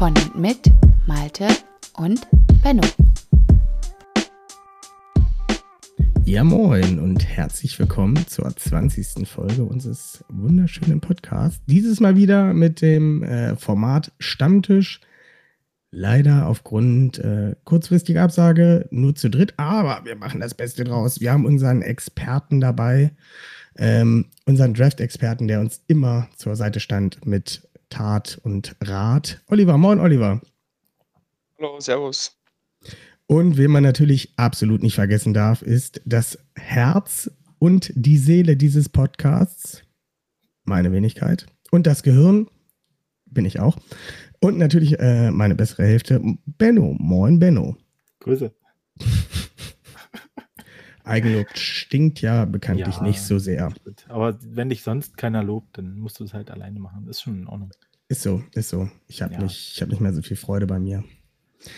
Von und mit Malte und Benno. Ja, moin und herzlich willkommen zur 20. Folge unseres wunderschönen Podcasts. Dieses Mal wieder mit dem äh, Format Stammtisch. Leider aufgrund äh, kurzfristiger Absage nur zu dritt, aber wir machen das Beste draus. Wir haben unseren Experten dabei, ähm, unseren Draft-Experten, der uns immer zur Seite stand mit Tat und Rat. Oliver, moin Oliver. Hallo, Servus. Und wen man natürlich absolut nicht vergessen darf, ist das Herz und die Seele dieses Podcasts, meine Wenigkeit. Und das Gehirn, bin ich auch. Und natürlich äh, meine bessere Hälfte, Benno. Moin, Benno. Grüße. Eigenlob stinkt ja bekanntlich Ja. nicht so sehr. Aber wenn dich sonst keiner lobt, dann musst du es halt alleine machen. Ist schon in Ordnung. Ist so, ist so. Ich habe Ja. nicht, ich hab nicht mehr so viel Freude bei mir.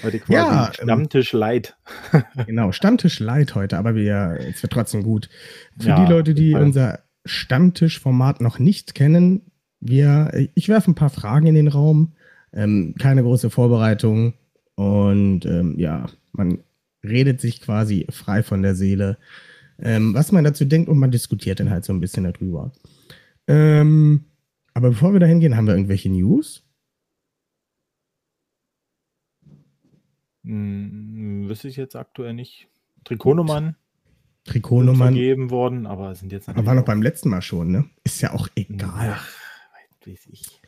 Heute quasi Ja, ähm, Stammtisch light. Genau, Stammtisch light heute, aber wir, es wird trotzdem gut. Für Ja, die Leute, die jeden unser Stammtischformat noch nicht kennen, wir, ich werfe ein paar Fragen in den Raum, ähm, keine große Vorbereitung und ähm, ja, man redet sich quasi frei von der Seele, ähm, was man dazu denkt und man diskutiert dann halt so ein bisschen darüber. Ähm, aber bevor wir dahin gehen, haben wir irgendwelche News? Hm, wüsste ich jetzt aktuell nicht. Trikotnummern Trikotnummern, vergeben worden, aber sind jetzt aber war noch beim letzten Mal schon, ne? Ist ja auch egal. Ach, weiß ich.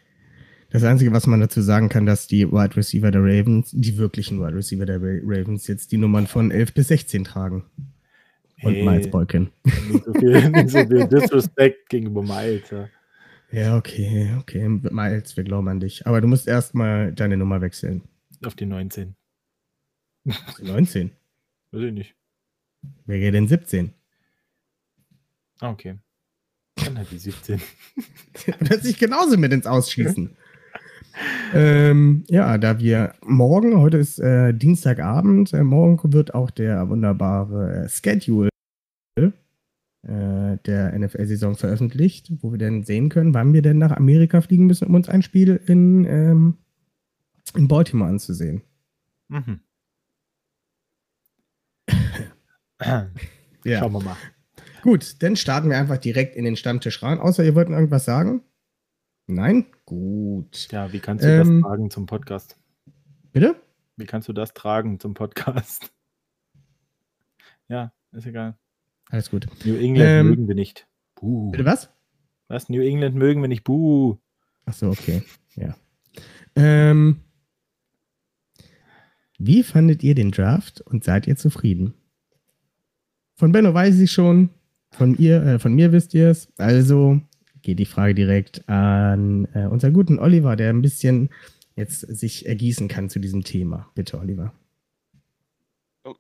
Das Einzige, was man dazu sagen kann, dass die Wide Receiver der Ravens, die wirklichen Wide Receiver der Ra- Ravens, jetzt die Nummern von 11 bis 16 tragen. Und Hey, Miles Boykin. Nicht so viel, nicht so viel Disrespect gegenüber Miles. Ja. Ja, okay, okay. Miles, wir glauben an dich. Aber du musst erstmal deine Nummer wechseln. Auf die 19. Die 19. Weiß ich nicht. Wer geht denn 17? Ah, okay. Dann halt die 17. Das sich genauso mit ins Ausschießen. Ähm, ja, da wir morgen, heute ist äh, Dienstagabend, äh, morgen wird auch der wunderbare äh, Schedule äh, der NFL-Saison veröffentlicht, wo wir dann sehen können, wann wir denn nach Amerika fliegen müssen, um uns ein Spiel in, ähm, in Baltimore anzusehen. Mhm. Ja. Schauen wir mal. Gut, dann starten wir einfach direkt in den Stammtisch rein. Außer ihr wollt irgendwas sagen? Nein? Gut. Ja, wie kannst du Ähm, das tragen zum Podcast? Bitte? Wie kannst du das tragen zum Podcast? Ja, ist egal. Alles gut. New England Ähm, mögen wir nicht. Buh. Bitte was? Was? New England mögen wir nicht. Buh. Ach so, okay. Ja. Ähm, wie fandet ihr den Draft und seid ihr zufrieden? Von Benno weiß ich schon. Von ihr, äh, von mir wisst ihr es. Also geht die Frage direkt an äh, unseren guten Oliver, der ein bisschen jetzt sich ergießen kann zu diesem Thema. Bitte, Oliver.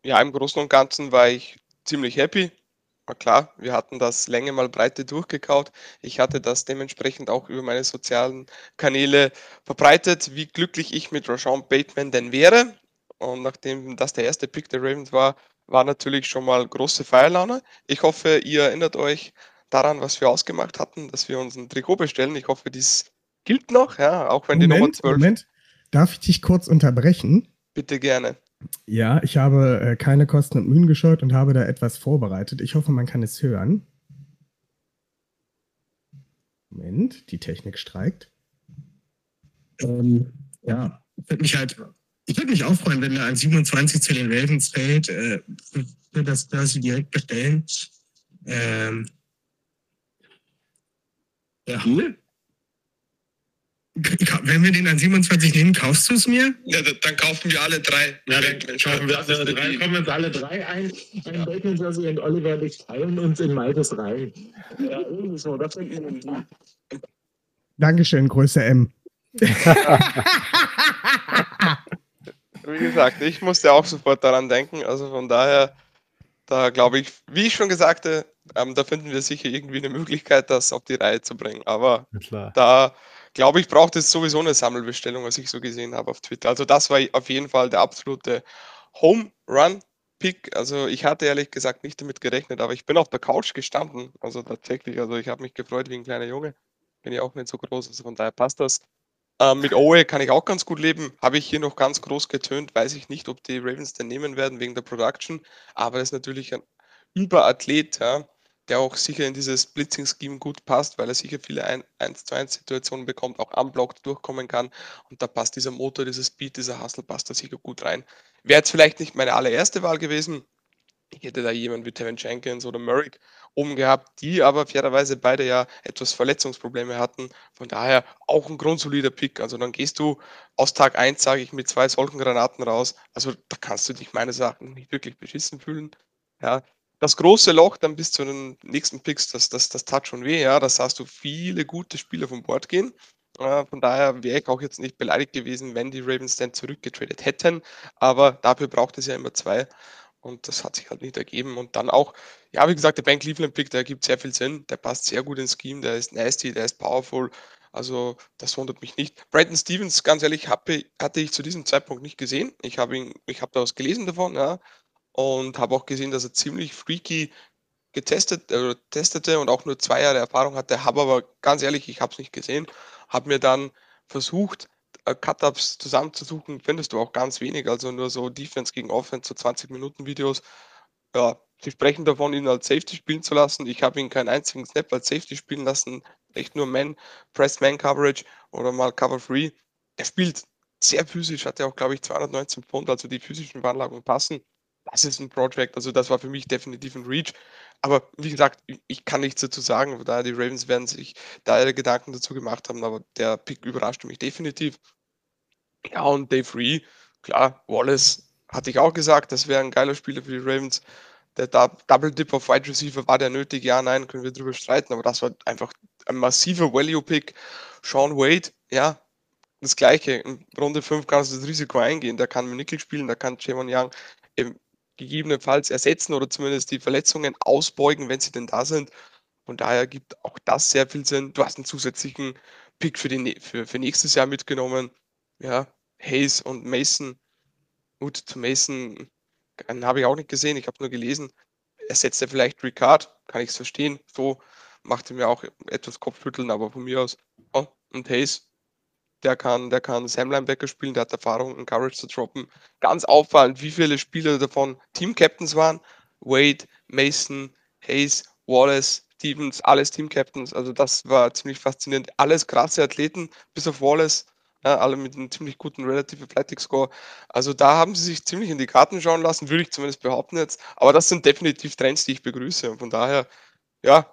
Ja, im Großen und Ganzen war ich ziemlich happy. War klar, wir hatten das Länge mal Breite durchgekaut. Ich hatte das dementsprechend auch über meine sozialen Kanäle verbreitet, wie glücklich ich mit Rashawn Bateman denn wäre. Und nachdem das der erste Pick der Ravens war, war natürlich schon mal große Feierlaune. Ich hoffe, ihr erinnert euch daran, was wir ausgemacht hatten, dass wir uns ein Trikot bestellen. Ich hoffe, dies gilt noch, ja, auch wenn die Nummer 12. Moment. Darf ich dich kurz unterbrechen? Bitte gerne. Ja, ich habe äh, keine Kosten und Mühen gescheut und habe da etwas vorbereitet. Ich hoffe, man kann es hören. Moment, die Technik streikt. Ähm, ja, würde mich halt, ich würde mich auch freuen, wenn er an 27 zu den Ravens fällt, äh, würde das quasi direkt bestellen. Ähm, ja. Ka- Wenn wir den an 27 nehmen, kaufst du es mir? Ja, da- dann kaufen wir alle drei. Ja, dann kaufen wir alle drei, kommen uns alle drei ein. Ein Bacon, dass wir in Oliver nicht teilen uns in Maltes rein. Ja, irgendwie so, das finden wir gut. Dankeschön, Größe M. wie gesagt, ich musste auch sofort daran denken. Also von daher, da glaube ich, wie ich schon gesagt ähm, da finden wir sicher irgendwie eine Möglichkeit, das auf die Reihe zu bringen. Aber da glaube ich, braucht es sowieso eine Sammelbestellung, was ich so gesehen habe auf Twitter. Also das war auf jeden Fall der absolute Home Run Pick. Also ich hatte ehrlich gesagt nicht damit gerechnet, aber ich bin auf der Couch gestanden. Also tatsächlich, also ich habe mich gefreut wie ein kleiner Junge. Bin ja auch nicht so groß, also von daher passt das. Ähm, mit Owe kann ich auch ganz gut leben. Habe ich hier noch ganz groß getönt. Weiß ich nicht, ob die Ravens den nehmen werden wegen der Production. Aber das ist natürlich ein Überathlet, ja, der auch sicher in dieses Blitzing-Scheme gut passt, weil er sicher viele 1 zu 1 Situationen bekommt, auch unblocked durchkommen kann. Und da passt dieser Motor, dieses Speed, dieser Hustle passt da sicher gut rein. Wäre jetzt vielleicht nicht meine allererste Wahl gewesen. Ich hätte da jemanden wie Tevin Jenkins oder Merrick oben gehabt, die aber fairerweise beide ja etwas Verletzungsprobleme hatten. Von daher auch ein grundsolider Pick. Also dann gehst du aus Tag 1, sage ich, mit zwei solchen Granaten raus. Also da kannst du dich meines Erachtens nicht wirklich beschissen fühlen. Ja, das große Loch dann bis zu den nächsten Picks, das, das, das tat schon weh, ja. Das hast du viele gute Spieler vom Bord gehen. Von daher wäre ich auch jetzt nicht beleidigt gewesen, wenn die Ravens dann zurückgetradet hätten. Aber dafür braucht es ja immer zwei. Und das hat sich halt nicht ergeben. Und dann auch, ja, wie gesagt, der Ben Cleveland-Pick, der gibt sehr viel Sinn. Der passt sehr gut ins Scheme, der ist nasty, der ist powerful. Also das wundert mich nicht. Brandon Stevens, ganz ehrlich, hatte ich zu diesem Zeitpunkt nicht gesehen. Ich habe ihn, ich habe da was gelesen davon, ja, und habe auch gesehen, dass er ziemlich freaky getestet äh, testete und auch nur zwei Jahre Erfahrung hatte. Habe aber ganz ehrlich, ich habe es nicht gesehen. Habe mir dann versucht, äh, Cut-Ups zusammenzusuchen, findest du auch ganz wenig, also nur so Defense gegen Offense, so 20 Minuten Videos. Ja, sie sprechen davon, ihn als Safety spielen zu lassen. Ich habe ihn keinen einzigen Snap als Safety spielen lassen, echt nur Man, Press Man Coverage oder mal Cover Free. Er spielt sehr physisch, hat ja auch, glaube ich, 219 Pfund, also die physischen Veranlagungen passen. Das ist ein Project, also das war für mich definitiv ein Reach. Aber wie gesagt, ich kann nichts dazu sagen, da die Ravens werden sich da ihre Gedanken dazu gemacht haben, aber der Pick überraschte mich definitiv. Ja, und Dave Ree, klar, Wallace hatte ich auch gesagt, das wäre ein geiler Spieler für die Ravens. Der Double Dip auf Wide Receiver war der nötig? Ja, nein, können wir drüber streiten, aber das war einfach ein massiver Value-Pick. Sean Wade, ja, das gleiche. In Runde 5 kannst du das Risiko eingehen. Der kann Nickel spielen, da kann Javon Young eben gegebenenfalls ersetzen oder zumindest die Verletzungen ausbeugen, wenn sie denn da sind. Von daher gibt auch das sehr viel Sinn. Du hast einen zusätzlichen Pick für, die, für, für nächstes Jahr mitgenommen. Ja, Hayes und Mason. Gut, zu Mason habe ich auch nicht gesehen, ich habe nur gelesen. Ersetzt er vielleicht Ricard, kann ich es verstehen. So machte mir auch etwas Kopfschütteln, aber von mir aus. Oh, und Hayes, der kann, der kann Sam Linebacker spielen, der hat Erfahrung, einen Courage zu droppen. Ganz auffallend, wie viele Spieler davon Team-Captains waren. Wade, Mason, Hayes, Wallace, Stevens, alles Team-Captains. Also das war ziemlich faszinierend. Alles krasse Athleten, bis auf Wallace. Ja, alle mit einem ziemlich guten Relative Athletic Score. Also da haben sie sich ziemlich in die Karten schauen lassen, würde ich zumindest behaupten jetzt. Aber das sind definitiv Trends, die ich begrüße. Und von daher, ja,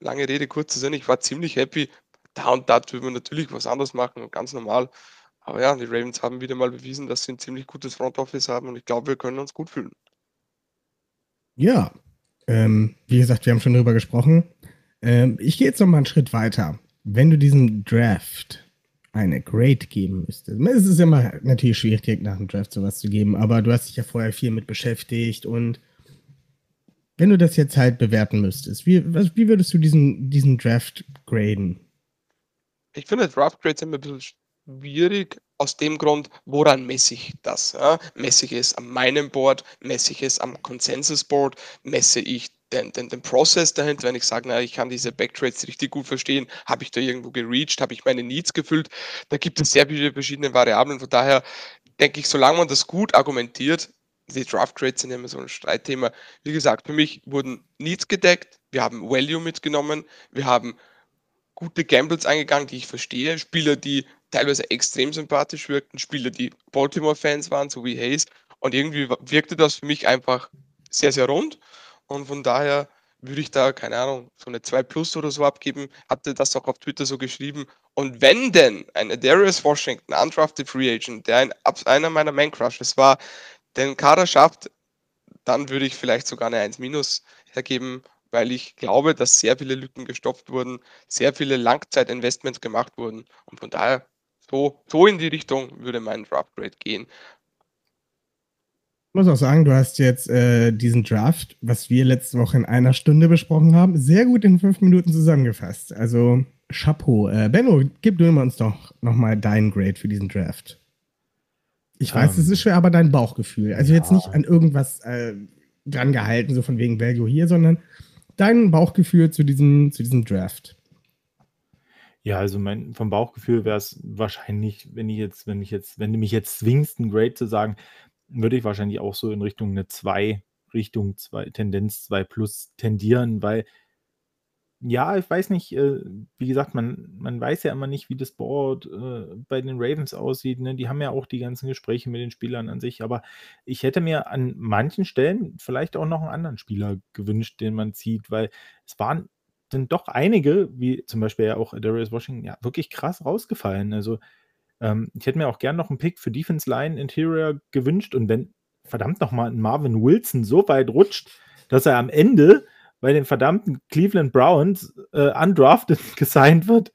lange Rede, kurzer Sinn, ich war ziemlich happy da und da würden wir natürlich was anderes machen, ganz normal. Aber ja, die Ravens haben wieder mal bewiesen, dass sie ein ziemlich gutes Front Office haben und ich glaube, wir können uns gut fühlen. Ja, ähm, wie gesagt, wir haben schon drüber gesprochen. Ähm, ich gehe jetzt noch mal einen Schritt weiter. Wenn du diesem Draft eine Grade geben müsstest, es ist immer natürlich schwierig, direkt nach dem Draft sowas zu geben, aber du hast dich ja vorher viel mit beschäftigt und wenn du das jetzt halt bewerten müsstest, wie, wie würdest du diesen, diesen Draft graden? Ich finde Draft Grades immer ein bisschen schwierig aus dem Grund, woran messe ich das? Ja? Messe ich es an meinem Board, messe ich es am Consensus Board, messe ich den, den, den Prozess dahinter, wenn ich sage, na, ich kann diese Backtrades richtig gut verstehen, habe ich da irgendwo gereached, habe ich meine Needs gefüllt, da gibt es sehr viele verschiedene Variablen, von daher denke ich, solange man das gut argumentiert, die Draft Grades sind immer so ein Streitthema. Wie gesagt, für mich wurden Needs gedeckt, wir haben Value mitgenommen, wir haben gute Gambles eingegangen, die ich verstehe. Spieler, die teilweise extrem sympathisch wirkten, Spieler, die Baltimore-Fans waren, so wie Hayes. Und irgendwie wirkte das für mich einfach sehr, sehr rund. Und von daher würde ich da, keine Ahnung, so eine 2 Plus oder so abgeben. Hatte das auch auf Twitter so geschrieben. Und wenn denn ein Darius Washington, undrafted Free Agent, der ein, einer meiner Main Crushes war, den Kader schafft, dann würde ich vielleicht sogar eine 1 Minus hergeben weil ich glaube, dass sehr viele Lücken gestopft wurden, sehr viele Langzeitinvestments gemacht wurden. Und von daher, so, so in die Richtung würde mein Draft Grade gehen. muss auch sagen, du hast jetzt äh, diesen Draft, was wir letzte Woche in einer Stunde besprochen haben, sehr gut in fünf Minuten zusammengefasst. Also Chapeau. Äh, Benno, gib du uns doch nochmal deinen Grade für diesen Draft. Ich weiß, Ähm, es ist schwer, aber dein Bauchgefühl. Also jetzt ja. nicht an irgendwas äh, dran gehalten, so von wegen Value hier, sondern dein Bauchgefühl zu diesem, zu diesem Draft. Ja, also mein, vom Bauchgefühl wäre es wahrscheinlich, wenn ich jetzt, wenn ich jetzt, wenn du mich jetzt zwingst, ein Grade zu sagen, würde ich wahrscheinlich auch so in Richtung eine 2, Richtung 2, Tendenz 2 plus tendieren, weil ja, ich weiß nicht, äh, wie gesagt, man, man weiß ja immer nicht, wie das Board äh, bei den Ravens aussieht. Ne? Die haben ja auch die ganzen Gespräche mit den Spielern an sich, aber ich hätte mir an manchen Stellen vielleicht auch noch einen anderen Spieler gewünscht, den man zieht, weil es waren dann doch einige, wie zum Beispiel ja auch Darius Washington, ja, wirklich krass rausgefallen. Also ähm, ich hätte mir auch gern noch einen Pick für Defense Line Interior gewünscht und wenn verdammt nochmal ein Marvin Wilson so weit rutscht, dass er am Ende bei den verdammten Cleveland Browns äh, undrafted gesigned wird.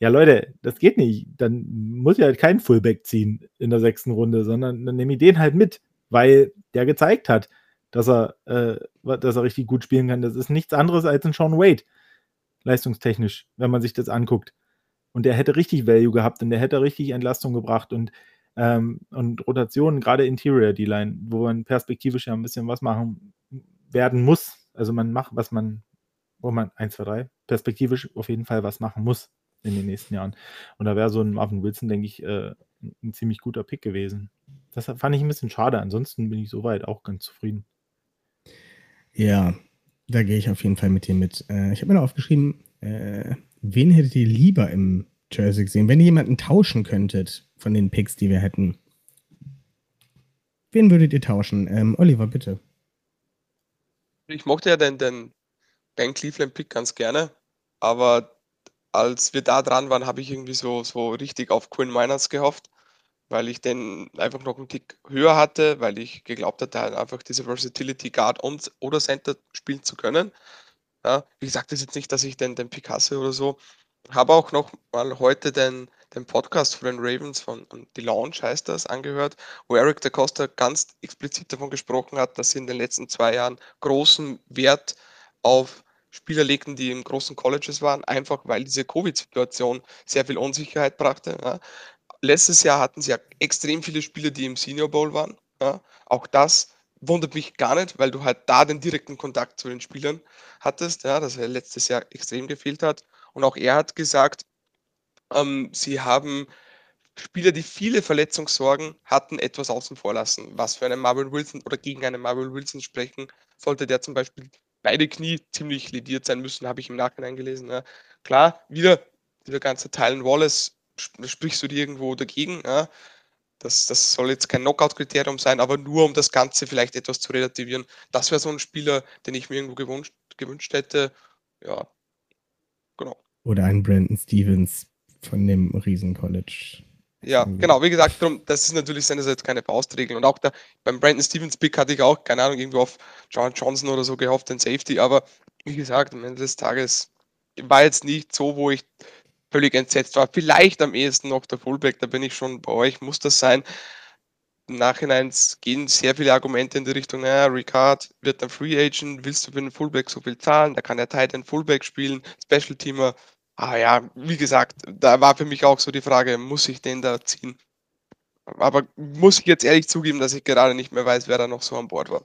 Ja, Leute, das geht nicht. Dann muss ich halt keinen Fullback ziehen in der sechsten Runde, sondern dann nehme ich den halt mit, weil der gezeigt hat, dass er, äh, dass er richtig gut spielen kann. Das ist nichts anderes als ein Sean Wade, leistungstechnisch, wenn man sich das anguckt. Und der hätte richtig Value gehabt und der hätte richtig Entlastung gebracht und, ähm, und Rotationen, gerade Interior D-Line, wo man perspektivisch ja ein bisschen was machen werden muss. Also man macht, was man, wo man 1, 2, 3, perspektivisch auf jeden Fall was machen muss in den nächsten Jahren. Und da wäre so ein Marvin Wilson, denke ich, äh, ein ziemlich guter Pick gewesen. Das fand ich ein bisschen schade. Ansonsten bin ich soweit auch ganz zufrieden. Ja, da gehe ich auf jeden Fall mit dir mit. Äh, ich habe mir noch aufgeschrieben, äh, wen hättet ihr lieber im Jersey gesehen, wenn ihr jemanden tauschen könntet von den Picks, die wir hätten? Wen würdet ihr tauschen? Ähm, Oliver, bitte. Ich mochte ja den, den Ben Cleveland Pick ganz gerne, aber als wir da dran waren, habe ich irgendwie so, so richtig auf Quinn Miners gehofft, weil ich den einfach noch einen Tick höher hatte, weil ich geglaubt hatte, halt einfach diese Versatility Guard und oder Center spielen zu können. Ja, wie gesagt, das ist jetzt nicht, dass ich den, den Pick hasse oder so. Habe auch noch mal heute den, den Podcast von den Ravens von um, The Launch heißt das, angehört, wo Eric da Costa ganz explizit davon gesprochen hat, dass sie in den letzten zwei Jahren großen Wert auf Spieler legten, die in großen Colleges waren, einfach weil diese Covid-Situation sehr viel Unsicherheit brachte. Ja. Letztes Jahr hatten sie ja extrem viele Spieler, die im Senior Bowl waren. Ja. Auch das wundert mich gar nicht, weil du halt da den direkten Kontakt zu den Spielern hattest, ja, das er letztes Jahr extrem gefehlt hat. Und auch er hat gesagt, ähm, sie haben Spieler, die viele Verletzungssorgen hatten, etwas außen vor lassen. Was für einen Marvin Wilson oder gegen einen Marvin Wilson sprechen, sollte der zum Beispiel beide Knie ziemlich lediert sein müssen, habe ich im Nachhinein gelesen. Ja. Klar, wieder dieser ganze Tylen Wallace, sp sprichst du dir irgendwo dagegen. Ja. Das, das soll jetzt kein Knockout-Kriterium sein, aber nur um das Ganze vielleicht etwas zu relativieren. Das wäre so ein Spieler, den ich mir irgendwo gewünscht, gewünscht hätte. Ja, genau. Oder ein Brandon Stevens von dem Riesen-College. Ja, genau, wie gesagt, darum, das ist natürlich jetzt keine Faustregel. Und auch da, beim Brandon Stevens Pick hatte ich auch, keine Ahnung, irgendwo auf John Johnson oder so gehofft, den Safety, aber wie gesagt, am Ende des Tages war jetzt nicht so, wo ich völlig entsetzt war. Vielleicht am ehesten noch der Fullback, da bin ich schon bei euch, muss das sein. Im Nachhinein gehen sehr viele Argumente in die Richtung, naja, Ricard wird ein Free Agent, willst du für den Fullback so viel zahlen? Da kann er Titan Fullback spielen, Special Teamer. Ah ja, wie gesagt, da war für mich auch so die Frage, muss ich den da ziehen? Aber muss ich jetzt ehrlich zugeben, dass ich gerade nicht mehr weiß, wer da noch so an Bord war.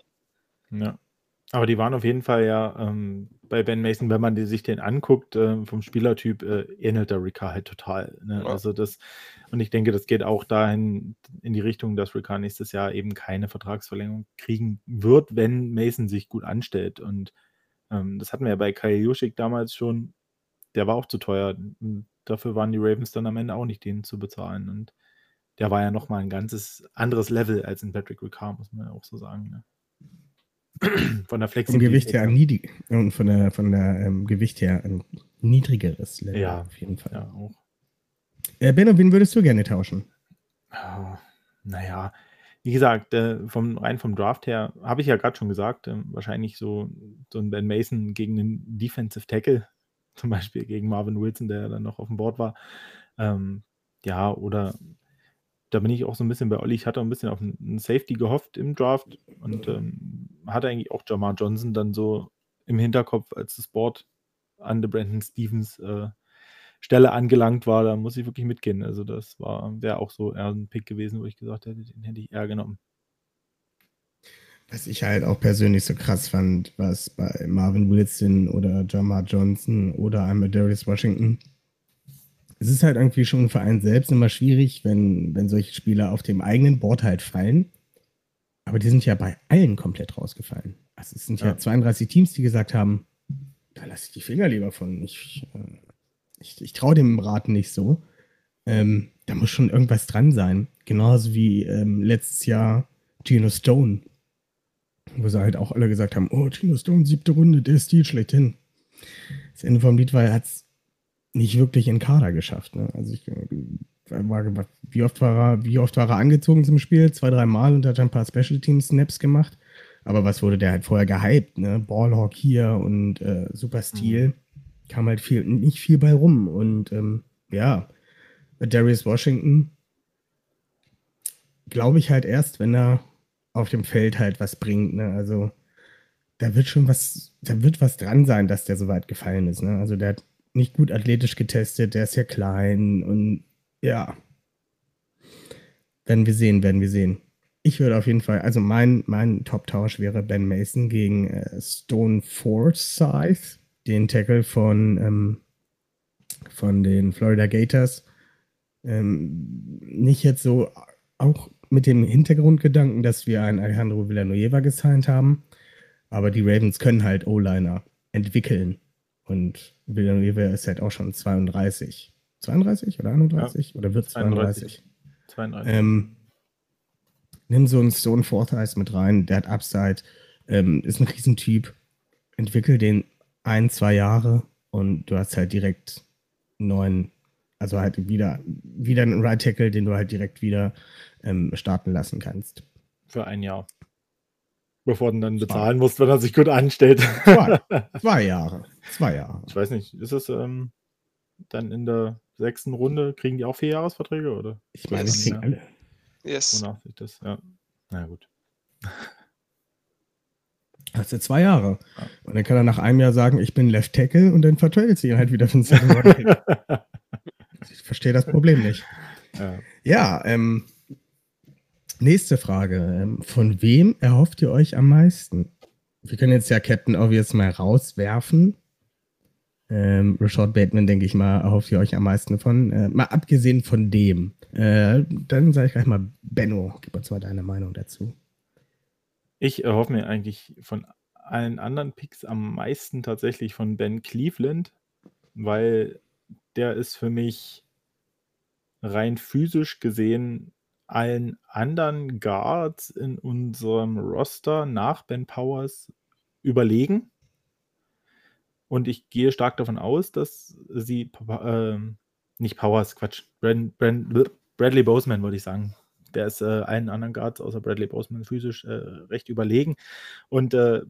Ja. Aber die waren auf jeden Fall ja ähm, bei Ben Mason, wenn man sich den anguckt, äh, vom Spielertyp, äh, ähnelt der Ricard halt total. Ne? Ja. Also das, und ich denke, das geht auch dahin in die Richtung, dass Ricard nächstes Jahr eben keine Vertragsverlängerung kriegen wird, wenn Mason sich gut anstellt. Und ähm, das hatten wir ja bei Kyle Juschik damals schon. Der war auch zu teuer. Und dafür waren die Ravens dann am Ende auch nicht, den zu bezahlen. Und der war ja nochmal ein ganzes anderes Level als in Patrick Ricard, muss man ja auch so sagen. Ne? Von der Vom Flexibilität. Gewicht her niedrig und von der, von der ähm, Gewicht her ein niedrigeres Level Ja. auf jeden Fall. Ja, auch. Äh, Benno, wen würdest du gerne tauschen? Ah, naja, wie gesagt, äh, vom, rein vom Draft her, habe ich ja gerade schon gesagt, ähm, wahrscheinlich so, so ein Ben Mason gegen einen Defensive Tackle, zum Beispiel gegen Marvin Wilson, der dann noch auf dem Board war. Ähm, ja, oder da bin ich auch so ein bisschen bei Olli. Ich hatte ein bisschen auf einen Safety gehofft im Draft und ähm, hatte eigentlich auch Jamar Johnson dann so im Hinterkopf, als das Board an der Brandon Stevens äh, Stelle angelangt war. Da muss ich wirklich mitgehen. Also das wäre auch so eher ein Pick gewesen, wo ich gesagt hätte, den hätte ich eher genommen. Was ich halt auch persönlich so krass fand, was bei Marvin Wilson oder Jamar Johnson oder einmal Darius Washington. Es ist halt irgendwie schon für einen selbst immer schwierig, wenn, wenn solche Spieler auf dem eigenen Board halt fallen. Aber die sind ja bei allen komplett rausgefallen. Also es sind ja, ja 32 Teams, die gesagt haben, da lasse ich die Finger lieber von. Ich, äh, ich, ich traue dem Rat nicht so. Ähm, da muss schon irgendwas dran sein. Genauso wie ähm, letztes Jahr Gino Stone wo sie halt auch alle gesagt haben, oh, Tino Stone, siebte Runde, der Stil schlechthin. Das Ende vom Lied war, er hat es nicht wirklich in Kader geschafft. Ne? Also ich äh, war, wie oft war er, wie oft war er angezogen zum Spiel? Zwei, drei Mal und hat ein paar Special Team Snaps gemacht. Aber was wurde der halt vorher gehypt, ne? Ballhawk hier und äh, Super Stil. Mhm. Kam halt viel, nicht viel bei rum. Und ähm, ja, Darius Washington glaube ich halt erst, wenn er auf dem Feld halt was bringt. Ne? Also da wird schon was, da wird was dran sein, dass der so weit gefallen ist. Ne? Also der hat nicht gut athletisch getestet, der ist ja klein und ja. Werden wir sehen, werden wir sehen. Ich würde auf jeden Fall, also mein, mein Top-Tausch wäre Ben Mason gegen äh, Stone Forsyth, den Tackle von, ähm, von den Florida Gators. Ähm, nicht jetzt so auch mit dem Hintergrundgedanken, dass wir einen Alejandro Villanueva gesigned haben. Aber die Ravens können halt O-Liner entwickeln. Und Villanueva ist halt auch schon 32. 32 oder 31? Ja, oder wird 32? 32. Ähm, nimm so einen Stone Forsyth mit rein, der hat Upside, ähm, ist ein Riesentyp. Entwickel den ein, zwei Jahre und du hast halt direkt neun, also halt wieder, wieder einen Right Tackle, den du halt direkt wieder ähm, starten lassen kannst. Für ein Jahr. Bevor du dann bezahlen musst, wenn er sich gut anstellt. Zwei, zwei Jahre. Zwei Jahre. Ich weiß nicht, ist es ähm, dann in der sechsten Runde, kriegen die auch vier Jahresverträge, oder? Ich meine, es kriegen alle. Yes. Wonach sich das, ja. Na gut. Hast du zwei Jahre. Ja. Und dann kann er nach einem Jahr sagen, ich bin Left Tackle und dann vertradet sie ihn halt wieder für den Second Ich verstehe das Problem nicht. Ja, ja ähm, Nächste Frage. Ähm, von wem erhofft ihr euch am meisten? Wir können jetzt ja Captain Obvious mal rauswerfen. Ähm, Rashad Bateman, denke ich mal, erhofft ihr euch am meisten von. Äh, mal abgesehen von dem. Äh, dann sage ich gleich mal, Benno, gib uns mal deine Meinung dazu. Ich erhoffe mir eigentlich von allen anderen Picks am meisten tatsächlich von Ben Cleveland, weil der ist für mich rein physisch gesehen allen anderen Guards in unserem Roster nach Ben Powers überlegen. Und ich gehe stark davon aus, dass sie, äh, nicht Powers, Quatsch, Brand, Brand, Bradley Boseman wollte ich sagen. Der ist äh, allen anderen Guards außer Bradley Boseman physisch äh, recht überlegen. Und äh,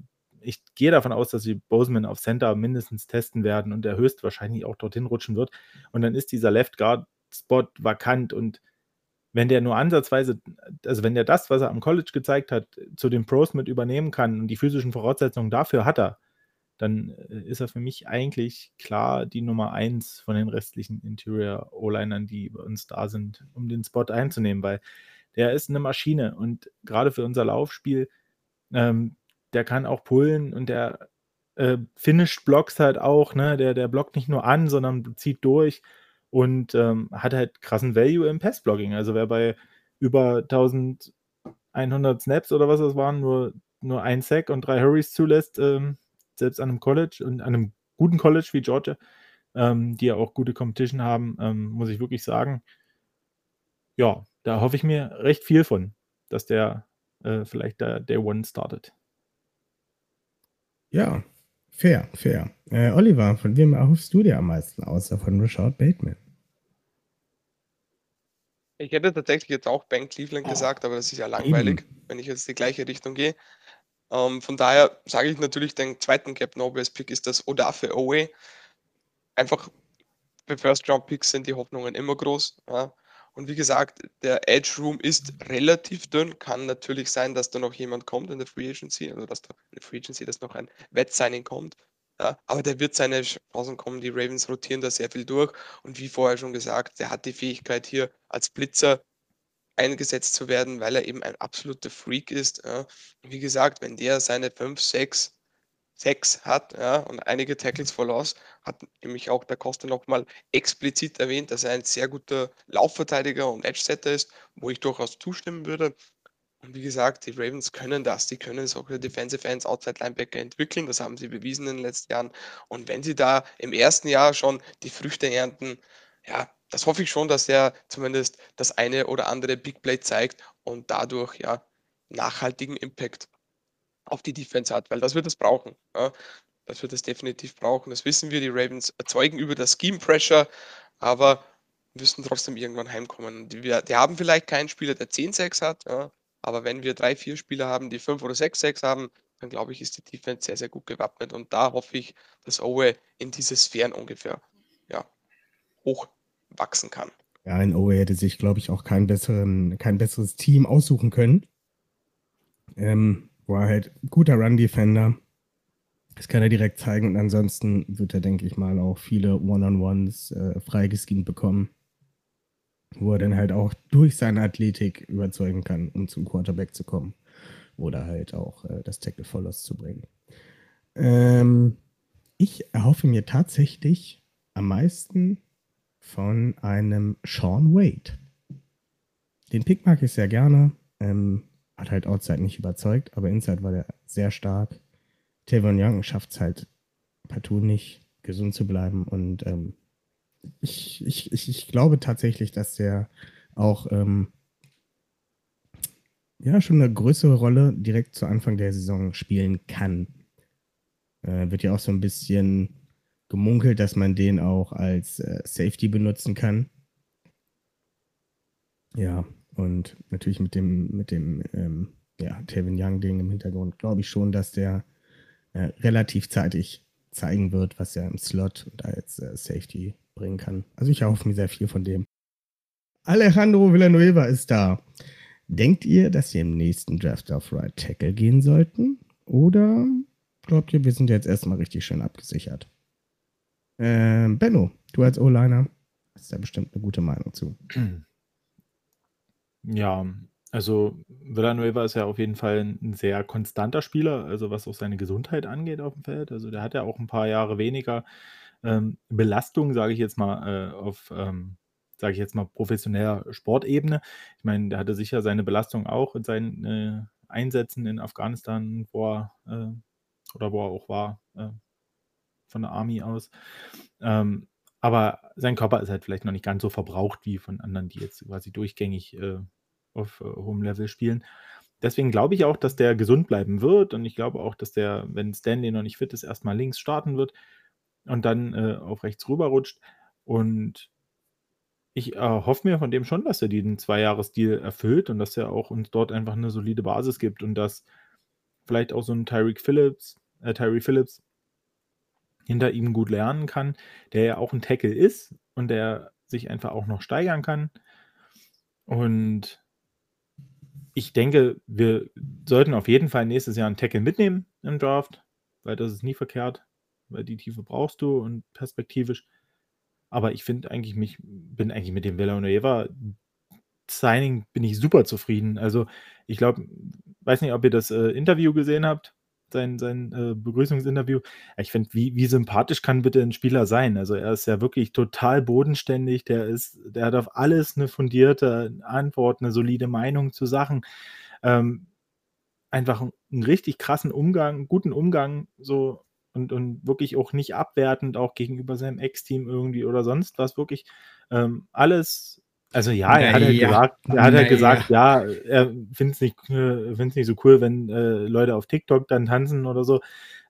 ich gehe davon aus, dass sie Boseman auf Center mindestens testen werden und er höchstwahrscheinlich auch dorthin rutschen wird. Und dann ist dieser Left Guard Spot vakant und wenn der nur ansatzweise, also wenn der das, was er am College gezeigt hat, zu den Pros mit übernehmen kann und die physischen Voraussetzungen dafür hat er, dann äh, ist er für mich eigentlich klar die Nummer eins von den restlichen Interior O-Linern, die bei uns da sind, um den Spot einzunehmen, weil der ist eine Maschine und gerade für unser Laufspiel, ähm, der kann auch pullen und der äh, finished Blocks halt auch, ne? Der, der blockt nicht nur an, sondern zieht durch und ähm, hat halt krassen Value im Passblocking. Also wer bei über 1100 Snaps oder was das waren, nur, nur ein Sack und drei Hurries zulässt, ähm, selbst an einem College und an einem guten College wie Georgia, ähm, die ja auch gute Competition haben, ähm, muss ich wirklich sagen, ja, da hoffe ich mir recht viel von, dass der äh, vielleicht der Day One startet. Ja, Fair, fair. Äh, Oliver, von wem erhoffst du dir am meisten, außer von Richard Bateman? Ich hätte tatsächlich jetzt auch Ben Cleveland oh. gesagt, aber das ist ja langweilig, Eben. wenn ich jetzt die gleiche Richtung gehe. Ähm, von daher sage ich natürlich, den zweiten Captain Obvious Pick ist das Odafe Owe. Einfach für First Round Picks sind die Hoffnungen immer groß. Ja. Und wie gesagt, der Edge Room ist relativ dünn. Kann natürlich sein, dass da noch jemand kommt in der Free Agency, also dass da in der Free Agency, dass noch ein Wettsigning kommt. Ja, aber der wird seine Chancen kommen. Die Ravens rotieren da sehr viel durch. Und wie vorher schon gesagt, der hat die Fähigkeit hier als Blitzer eingesetzt zu werden, weil er eben ein absoluter Freak ist. Ja. Wie gesagt, wenn der seine 5, 6, 6 hat ja, und einige Tackles for Loss, hat nämlich auch der Costa nochmal explizit erwähnt, dass er ein sehr guter Laufverteidiger und Edge-Setter ist, wo ich durchaus zustimmen würde. Und wie gesagt, die Ravens können das. Die können sogar Defensive Ends, Outside Linebacker entwickeln. Das haben sie bewiesen in den letzten Jahren. Und wenn sie da im ersten Jahr schon die Früchte ernten, ja, das hoffe ich schon, dass er zumindest das eine oder andere Big Play zeigt und dadurch ja nachhaltigen Impact auf die Defense hat, weil das wird es brauchen. Ja. Das wird es definitiv brauchen. Das wissen wir. Die Ravens erzeugen über das Scheme Pressure, aber müssen trotzdem irgendwann heimkommen. Die, die haben vielleicht keinen Spieler, der 10-6 hat, ja, aber wenn wir drei, vier Spieler haben, die 5 oder 6-6 haben, dann glaube ich, ist die Defense sehr, sehr gut gewappnet. Und da hoffe ich, dass Owe in diese Sphären ungefähr ja, hochwachsen kann. Ja, in Owe hätte sich, glaube ich, auch kein, besseren, kein besseres Team aussuchen können. Ähm, war halt guter Run-Defender. Das kann er direkt zeigen und ansonsten wird er, denke ich mal, auch viele One-on-Ones äh, freigeschemt bekommen wo er dann halt auch durch seine Athletik überzeugen kann, um zum Quarterback zu kommen. Oder halt auch äh, das Tackle Follows zu bringen. Ähm, ich erhoffe mir tatsächlich am meisten von einem Sean Wade. Den Pick mag ich sehr gerne. Ähm, hat halt Outside nicht überzeugt, aber Inside war der sehr stark. Tavon Young schafft es halt partout nicht, gesund zu bleiben und ähm, ich, ich, ich, ich glaube tatsächlich, dass der auch ähm, ja schon eine größere Rolle direkt zu Anfang der Saison spielen kann. Äh, wird ja auch so ein bisschen gemunkelt, dass man den auch als äh, Safety benutzen kann. Ja, und natürlich mit dem, mit dem ähm, ja, Tevin Young-Ding im Hintergrund glaube ich schon, dass der äh, relativ zeitig zeigen wird, was er im Slot und als äh, Safety bringen kann. Also ich erhoffe mir sehr viel von dem. Alejandro Villanueva ist da. Denkt ihr, dass wir im nächsten Draft auf Right Tackle gehen sollten? Oder glaubt ihr, wir sind jetzt erstmal richtig schön abgesichert? Ähm, Benno, du als O-Liner hast da bestimmt eine gute Meinung zu. Ja, also Villanueva ist ja auf jeden Fall ein sehr konstanter Spieler, also was auch seine Gesundheit angeht auf dem Feld. Also der hat ja auch ein paar Jahre weniger ähm, Belastung, sage ich jetzt mal, äh, auf, ähm, sage ich jetzt mal, professioneller Sportebene. Ich meine, der hatte sicher seine Belastung auch in seinen äh, Einsätzen in Afghanistan, wo er, äh, oder wo er auch war, äh, von der Army aus. Ähm, aber sein Körper ist halt vielleicht noch nicht ganz so verbraucht wie von anderen, die jetzt quasi durchgängig äh, auf äh, hohem Level spielen. Deswegen glaube ich auch, dass der gesund bleiben wird und ich glaube auch, dass der, wenn Stanley noch nicht fit ist, erstmal links starten wird und dann äh, auf rechts rüberrutscht. Und ich äh, hoffe mir von dem schon, dass er diesen Zwei-Jahres-Deal erfüllt und dass er auch uns dort einfach eine solide Basis gibt und dass vielleicht auch so ein Tyreek Phillips, äh, Tyree Phillips hinter ihm gut lernen kann, der ja auch ein Tackle ist und der sich einfach auch noch steigern kann. Und ich denke, wir sollten auf jeden Fall nächstes Jahr einen Tackle mitnehmen im Draft, weil das ist nie verkehrt weil die Tiefe brauchst du und perspektivisch. Aber ich finde eigentlich, mich bin eigentlich mit dem Villanueva Signing bin ich super zufrieden. Also ich glaube, weiß nicht, ob ihr das äh, Interview gesehen habt, sein, sein äh, Begrüßungsinterview. Ich finde, wie, wie sympathisch kann bitte ein Spieler sein? Also er ist ja wirklich total bodenständig, der ist, der hat auf alles eine fundierte Antwort, eine solide Meinung zu Sachen. Ähm, einfach einen richtig krassen Umgang, guten Umgang, so und, und wirklich auch nicht abwertend, auch gegenüber seinem Ex-Team irgendwie oder sonst was, wirklich ähm, alles. Also ja, er hat halt ja. gesagt, er hat halt gesagt, ja, er findet es nicht, äh, nicht so cool, wenn äh, Leute auf TikTok dann tanzen oder so.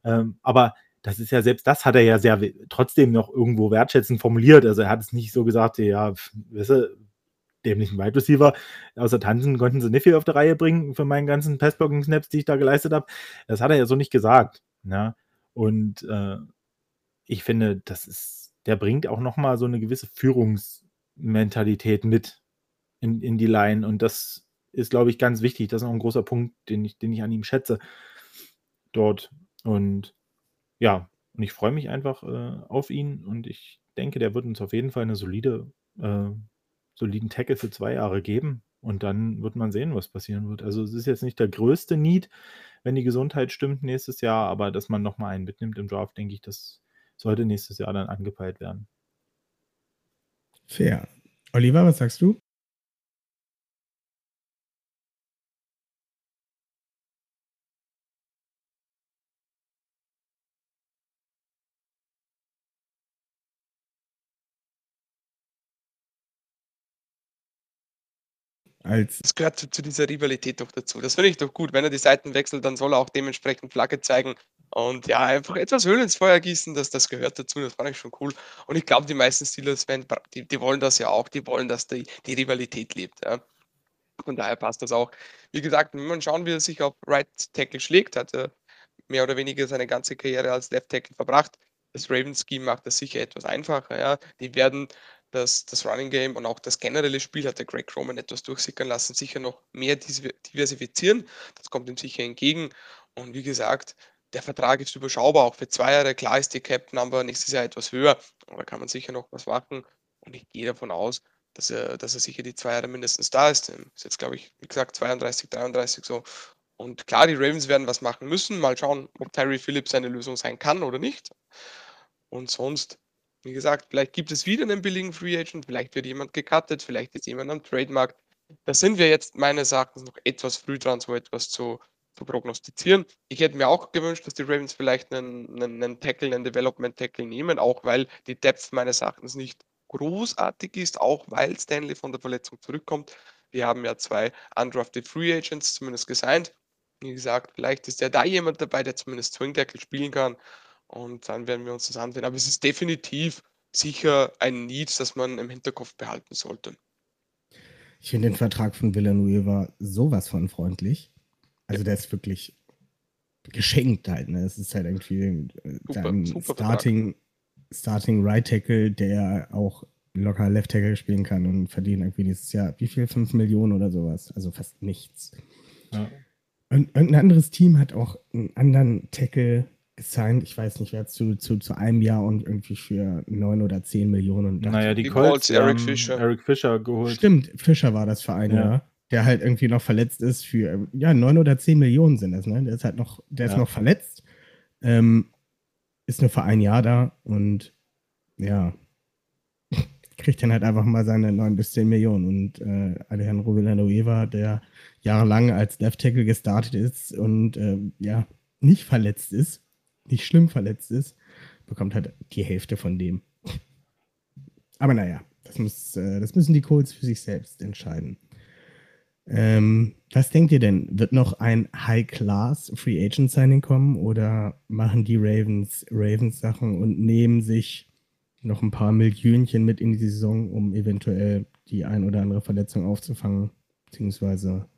Ähm, aber das ist ja selbst das hat er ja sehr trotzdem noch irgendwo wertschätzend formuliert. Also er hat es nicht so gesagt, ja, weißt du, dämlichen Wide Receiver. Außer Tanzen konnten sie nicht viel auf der Reihe bringen für meinen ganzen Passblocking-Snaps, die ich da geleistet habe. Das hat er ja so nicht gesagt. Ja. Ne? Und äh, ich finde, das ist, der bringt auch nochmal so eine gewisse Führungsmentalität mit. in, in die Line. Und das ist, glaube ich, ganz wichtig. Das ist auch ein großer Punkt, den ich, den ich an ihm schätze dort. Und ja, und ich freue mich einfach äh, auf ihn und ich denke, der wird uns auf jeden Fall eine solide, äh, soliden Tackle für zwei Jahre geben. Und dann wird man sehen, was passieren wird. Also es ist jetzt nicht der größte Need, wenn die Gesundheit stimmt nächstes Jahr, aber dass man nochmal einen mitnimmt im Draft, denke ich, das sollte nächstes Jahr dann angepeilt werden. Fair. Oliver, was sagst du? Das gehört zu, zu dieser Rivalität doch dazu. Das finde ich doch gut. Wenn er die Seiten wechselt, dann soll er auch dementsprechend Flagge zeigen. Und ja, einfach etwas Öl ins Feuer gießen, das, das gehört dazu. Das fand ich schon cool. Und ich glaube, die meisten Steelers-Fans, die, die wollen das ja auch. Die wollen, dass die, die Rivalität lebt. Ja. Von daher passt das auch. Wie gesagt, wenn man schauen, wie er sich auf Right Tackle schlägt, hat er mehr oder weniger seine ganze Karriere als Left Tackle verbracht. Das Ravens-Scheme macht das sicher etwas einfacher. Ja. Die werden das, das Running Game und auch das generelle Spiel hat der Greg Roman etwas durchsickern lassen, sicher noch mehr diversifizieren. Das kommt ihm sicher entgegen. Und wie gesagt, der Vertrag ist überschaubar, auch für zwei Jahre. Klar ist die Cap Number nächstes Jahr etwas höher, aber da kann man sicher noch was machen. Und ich gehe davon aus, dass er, dass er sicher die zwei Jahre mindestens da ist. Ist jetzt, glaube ich, wie gesagt, 32, 33 so. Und klar, die Ravens werden was machen müssen. Mal schauen, ob Terry Phillips eine Lösung sein kann oder nicht. Und sonst wie gesagt, vielleicht gibt es wieder einen billigen Free Agent, vielleicht wird jemand gecuttet, vielleicht ist jemand am Trademark. Da sind wir jetzt meines Erachtens noch etwas früh dran, so etwas zu, zu prognostizieren. Ich hätte mir auch gewünscht, dass die Ravens vielleicht einen, einen, einen Tackle, einen Development Tackle nehmen, auch weil die Depth meines Erachtens nicht großartig ist, auch weil Stanley von der Verletzung zurückkommt. Wir haben ja zwei undrafted Free Agents zumindest gesigned. Wie gesagt, vielleicht ist ja da jemand dabei, der zumindest Swing Tackle spielen kann. Und dann werden wir uns das ansehen. Aber es ist definitiv sicher ein Need, das man im Hinterkopf behalten sollte. Ich finde den Vertrag von Villanueva sowas von freundlich. Also der ist wirklich geschenkt halt. Ne? Es ist halt irgendwie äh, super, ein super Starting, Starting Right Tackle, der auch locker Left Tackle spielen kann und verdient irgendwie dieses Jahr, wie viel? 5 Millionen oder sowas. Also fast nichts. Ja. Und irgendein anderes Team hat auch einen anderen Tackle gesigned, ich weiß nicht, wer zu, zu, zu einem Jahr und irgendwie für neun oder zehn Millionen. Naja, die, die Colts, Eric Fischer. Eric Fischer geholt. Stimmt, Fischer war das für ein ja. Jahr, der halt irgendwie noch verletzt ist für, ja, neun oder zehn Millionen sind das, ne? Der ist halt noch, der ja. ist noch verletzt, ähm, ist nur für ein Jahr da und ja, kriegt dann halt einfach mal seine neun bis zehn Millionen und äh, Alejandro Villanueva, der jahrelang als Left Tackle gestartet ist und äh, ja, nicht verletzt ist, nicht schlimm verletzt ist, bekommt halt die Hälfte von dem. Aber naja, das, muss, äh, das müssen die Colts für sich selbst entscheiden. Ähm, was denkt ihr denn? Wird noch ein High-Class Free Agent Signing kommen oder machen die Ravens Ravens Sachen und nehmen sich noch ein paar Millionchen mit in die Saison, um eventuell die ein oder andere Verletzung aufzufangen, beziehungsweise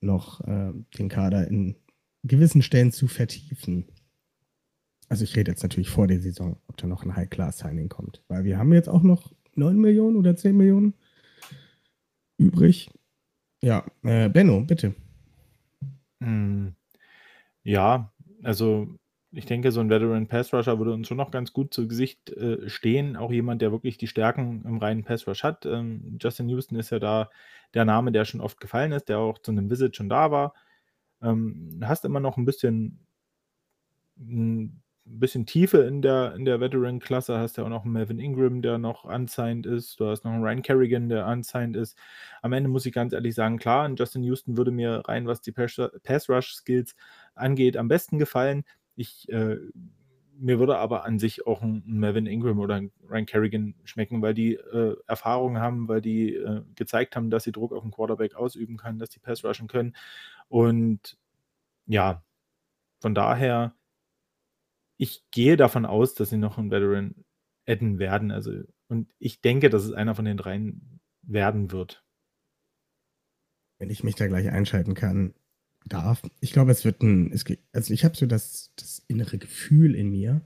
noch äh, den Kader in gewissen Stellen zu vertiefen? Also ich rede jetzt natürlich vor der Saison, ob da noch ein High-Class-Signing kommt. Weil wir haben jetzt auch noch 9 Millionen oder 10 Millionen übrig. Ja, äh, Benno, bitte. Hm. Ja, also ich denke, so ein Veteran Pass Rusher würde uns schon noch ganz gut zu Gesicht äh, stehen. Auch jemand, der wirklich die Stärken im reinen Pass Rush hat. Ähm, Justin Houston ist ja da der Name, der schon oft gefallen ist, der auch zu einem Visit schon da war. Ähm, hast immer noch ein bisschen hm, ein bisschen Tiefe in der, in der Veteran-Klasse. Hast ja auch noch einen Melvin Ingram, der noch unsigned ist. Du hast noch einen Ryan Kerrigan, der unsigned ist. Am Ende muss ich ganz ehrlich sagen, klar, Justin Houston würde mir rein, was die Pass-Rush-Skills angeht, am besten gefallen. Ich, äh, mir würde aber an sich auch ein, Melvin Ingram oder ein Ryan Kerrigan schmecken, weil die äh, Erfahrung haben, weil die äh, gezeigt haben, dass sie Druck auf den Quarterback ausüben können, dass die Pass rushen können. Und ja, von daher ich gehe davon aus, dass sie noch einen Veteran adden werden. Also, und ich denke, dass es einer von den dreien werden wird. Wenn ich mich da gleich einschalten kann, darf. Ich glaube, es wird ein, es, also ich habe so das, das innere Gefühl in mir,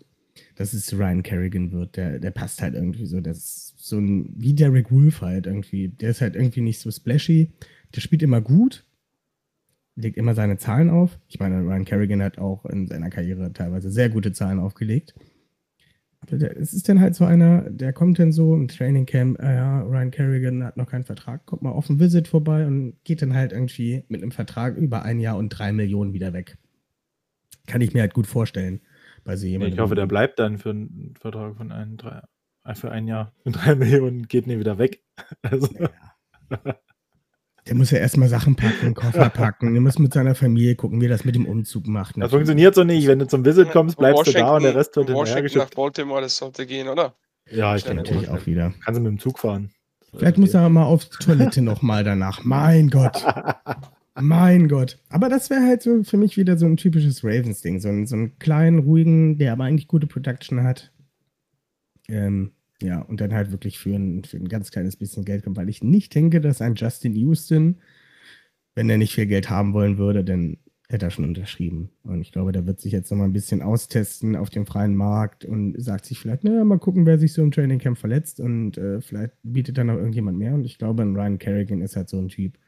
dass es Ryan Kerrigan wird. Der, der passt halt irgendwie so. Das ist so ein, wie Derek Wolf halt irgendwie. Der ist halt irgendwie nicht so splashy. Der spielt immer gut, legt immer seine Zahlen auf. Ich meine, Ryan Kerrigan hat auch in seiner Karriere teilweise sehr gute Zahlen aufgelegt. Es ist dann halt so einer, der kommt dann so im Training Camp, äh, ja, Ryan Kerrigan hat noch keinen Vertrag, kommt mal auf ein Visit vorbei und geht dann halt irgendwie mit einem Vertrag über ein Jahr und drei Millionen wieder weg. Kann ich mir halt gut vorstellen. Bei so jemandem. Ich hoffe, der bleibt dann für einen Vertrag von ein, drei, äh, für ein Jahr mit drei Millionen, geht nie wieder weg. Also. Ja. Der muss ja erstmal Sachen packen, Koffer packen. Der muss mit seiner Familie gucken, wie er das mit dem Umzug macht. Das funktioniert so nicht. Wenn du zum Visit kommst, bleibst du da und der Rest wird Washington nach Baltimore, das sollte gehen, oder? Ja, ich denke natürlich auch wieder. Kannst du mit dem Zug fahren. Vielleicht muss er mal auf die Toilette nochmal danach. Mein Gott. Mein Gott. Aber das wäre halt so für mich wieder so ein typisches Ravens-Ding. So, einen- so einen kleinen, ruhigen, der aber eigentlich gute Production hat. Ähm, ja, und dann halt wirklich für ein, für ein ganz kleines bisschen Geld kommt, weil ich nicht denke, dass ein Justin Houston, wenn er nicht viel Geld haben wollen würde, dann hätte er schon unterschrieben. Und ich glaube, der wird sich jetzt nochmal ein bisschen austesten auf dem freien Markt und sagt sich vielleicht, naja, mal gucken, wer sich so im Training Camp verletzt und äh, vielleicht bietet dann noch irgendjemand mehr. Und ich glaube, ein Ryan Kerrigan ist halt so ein Typ,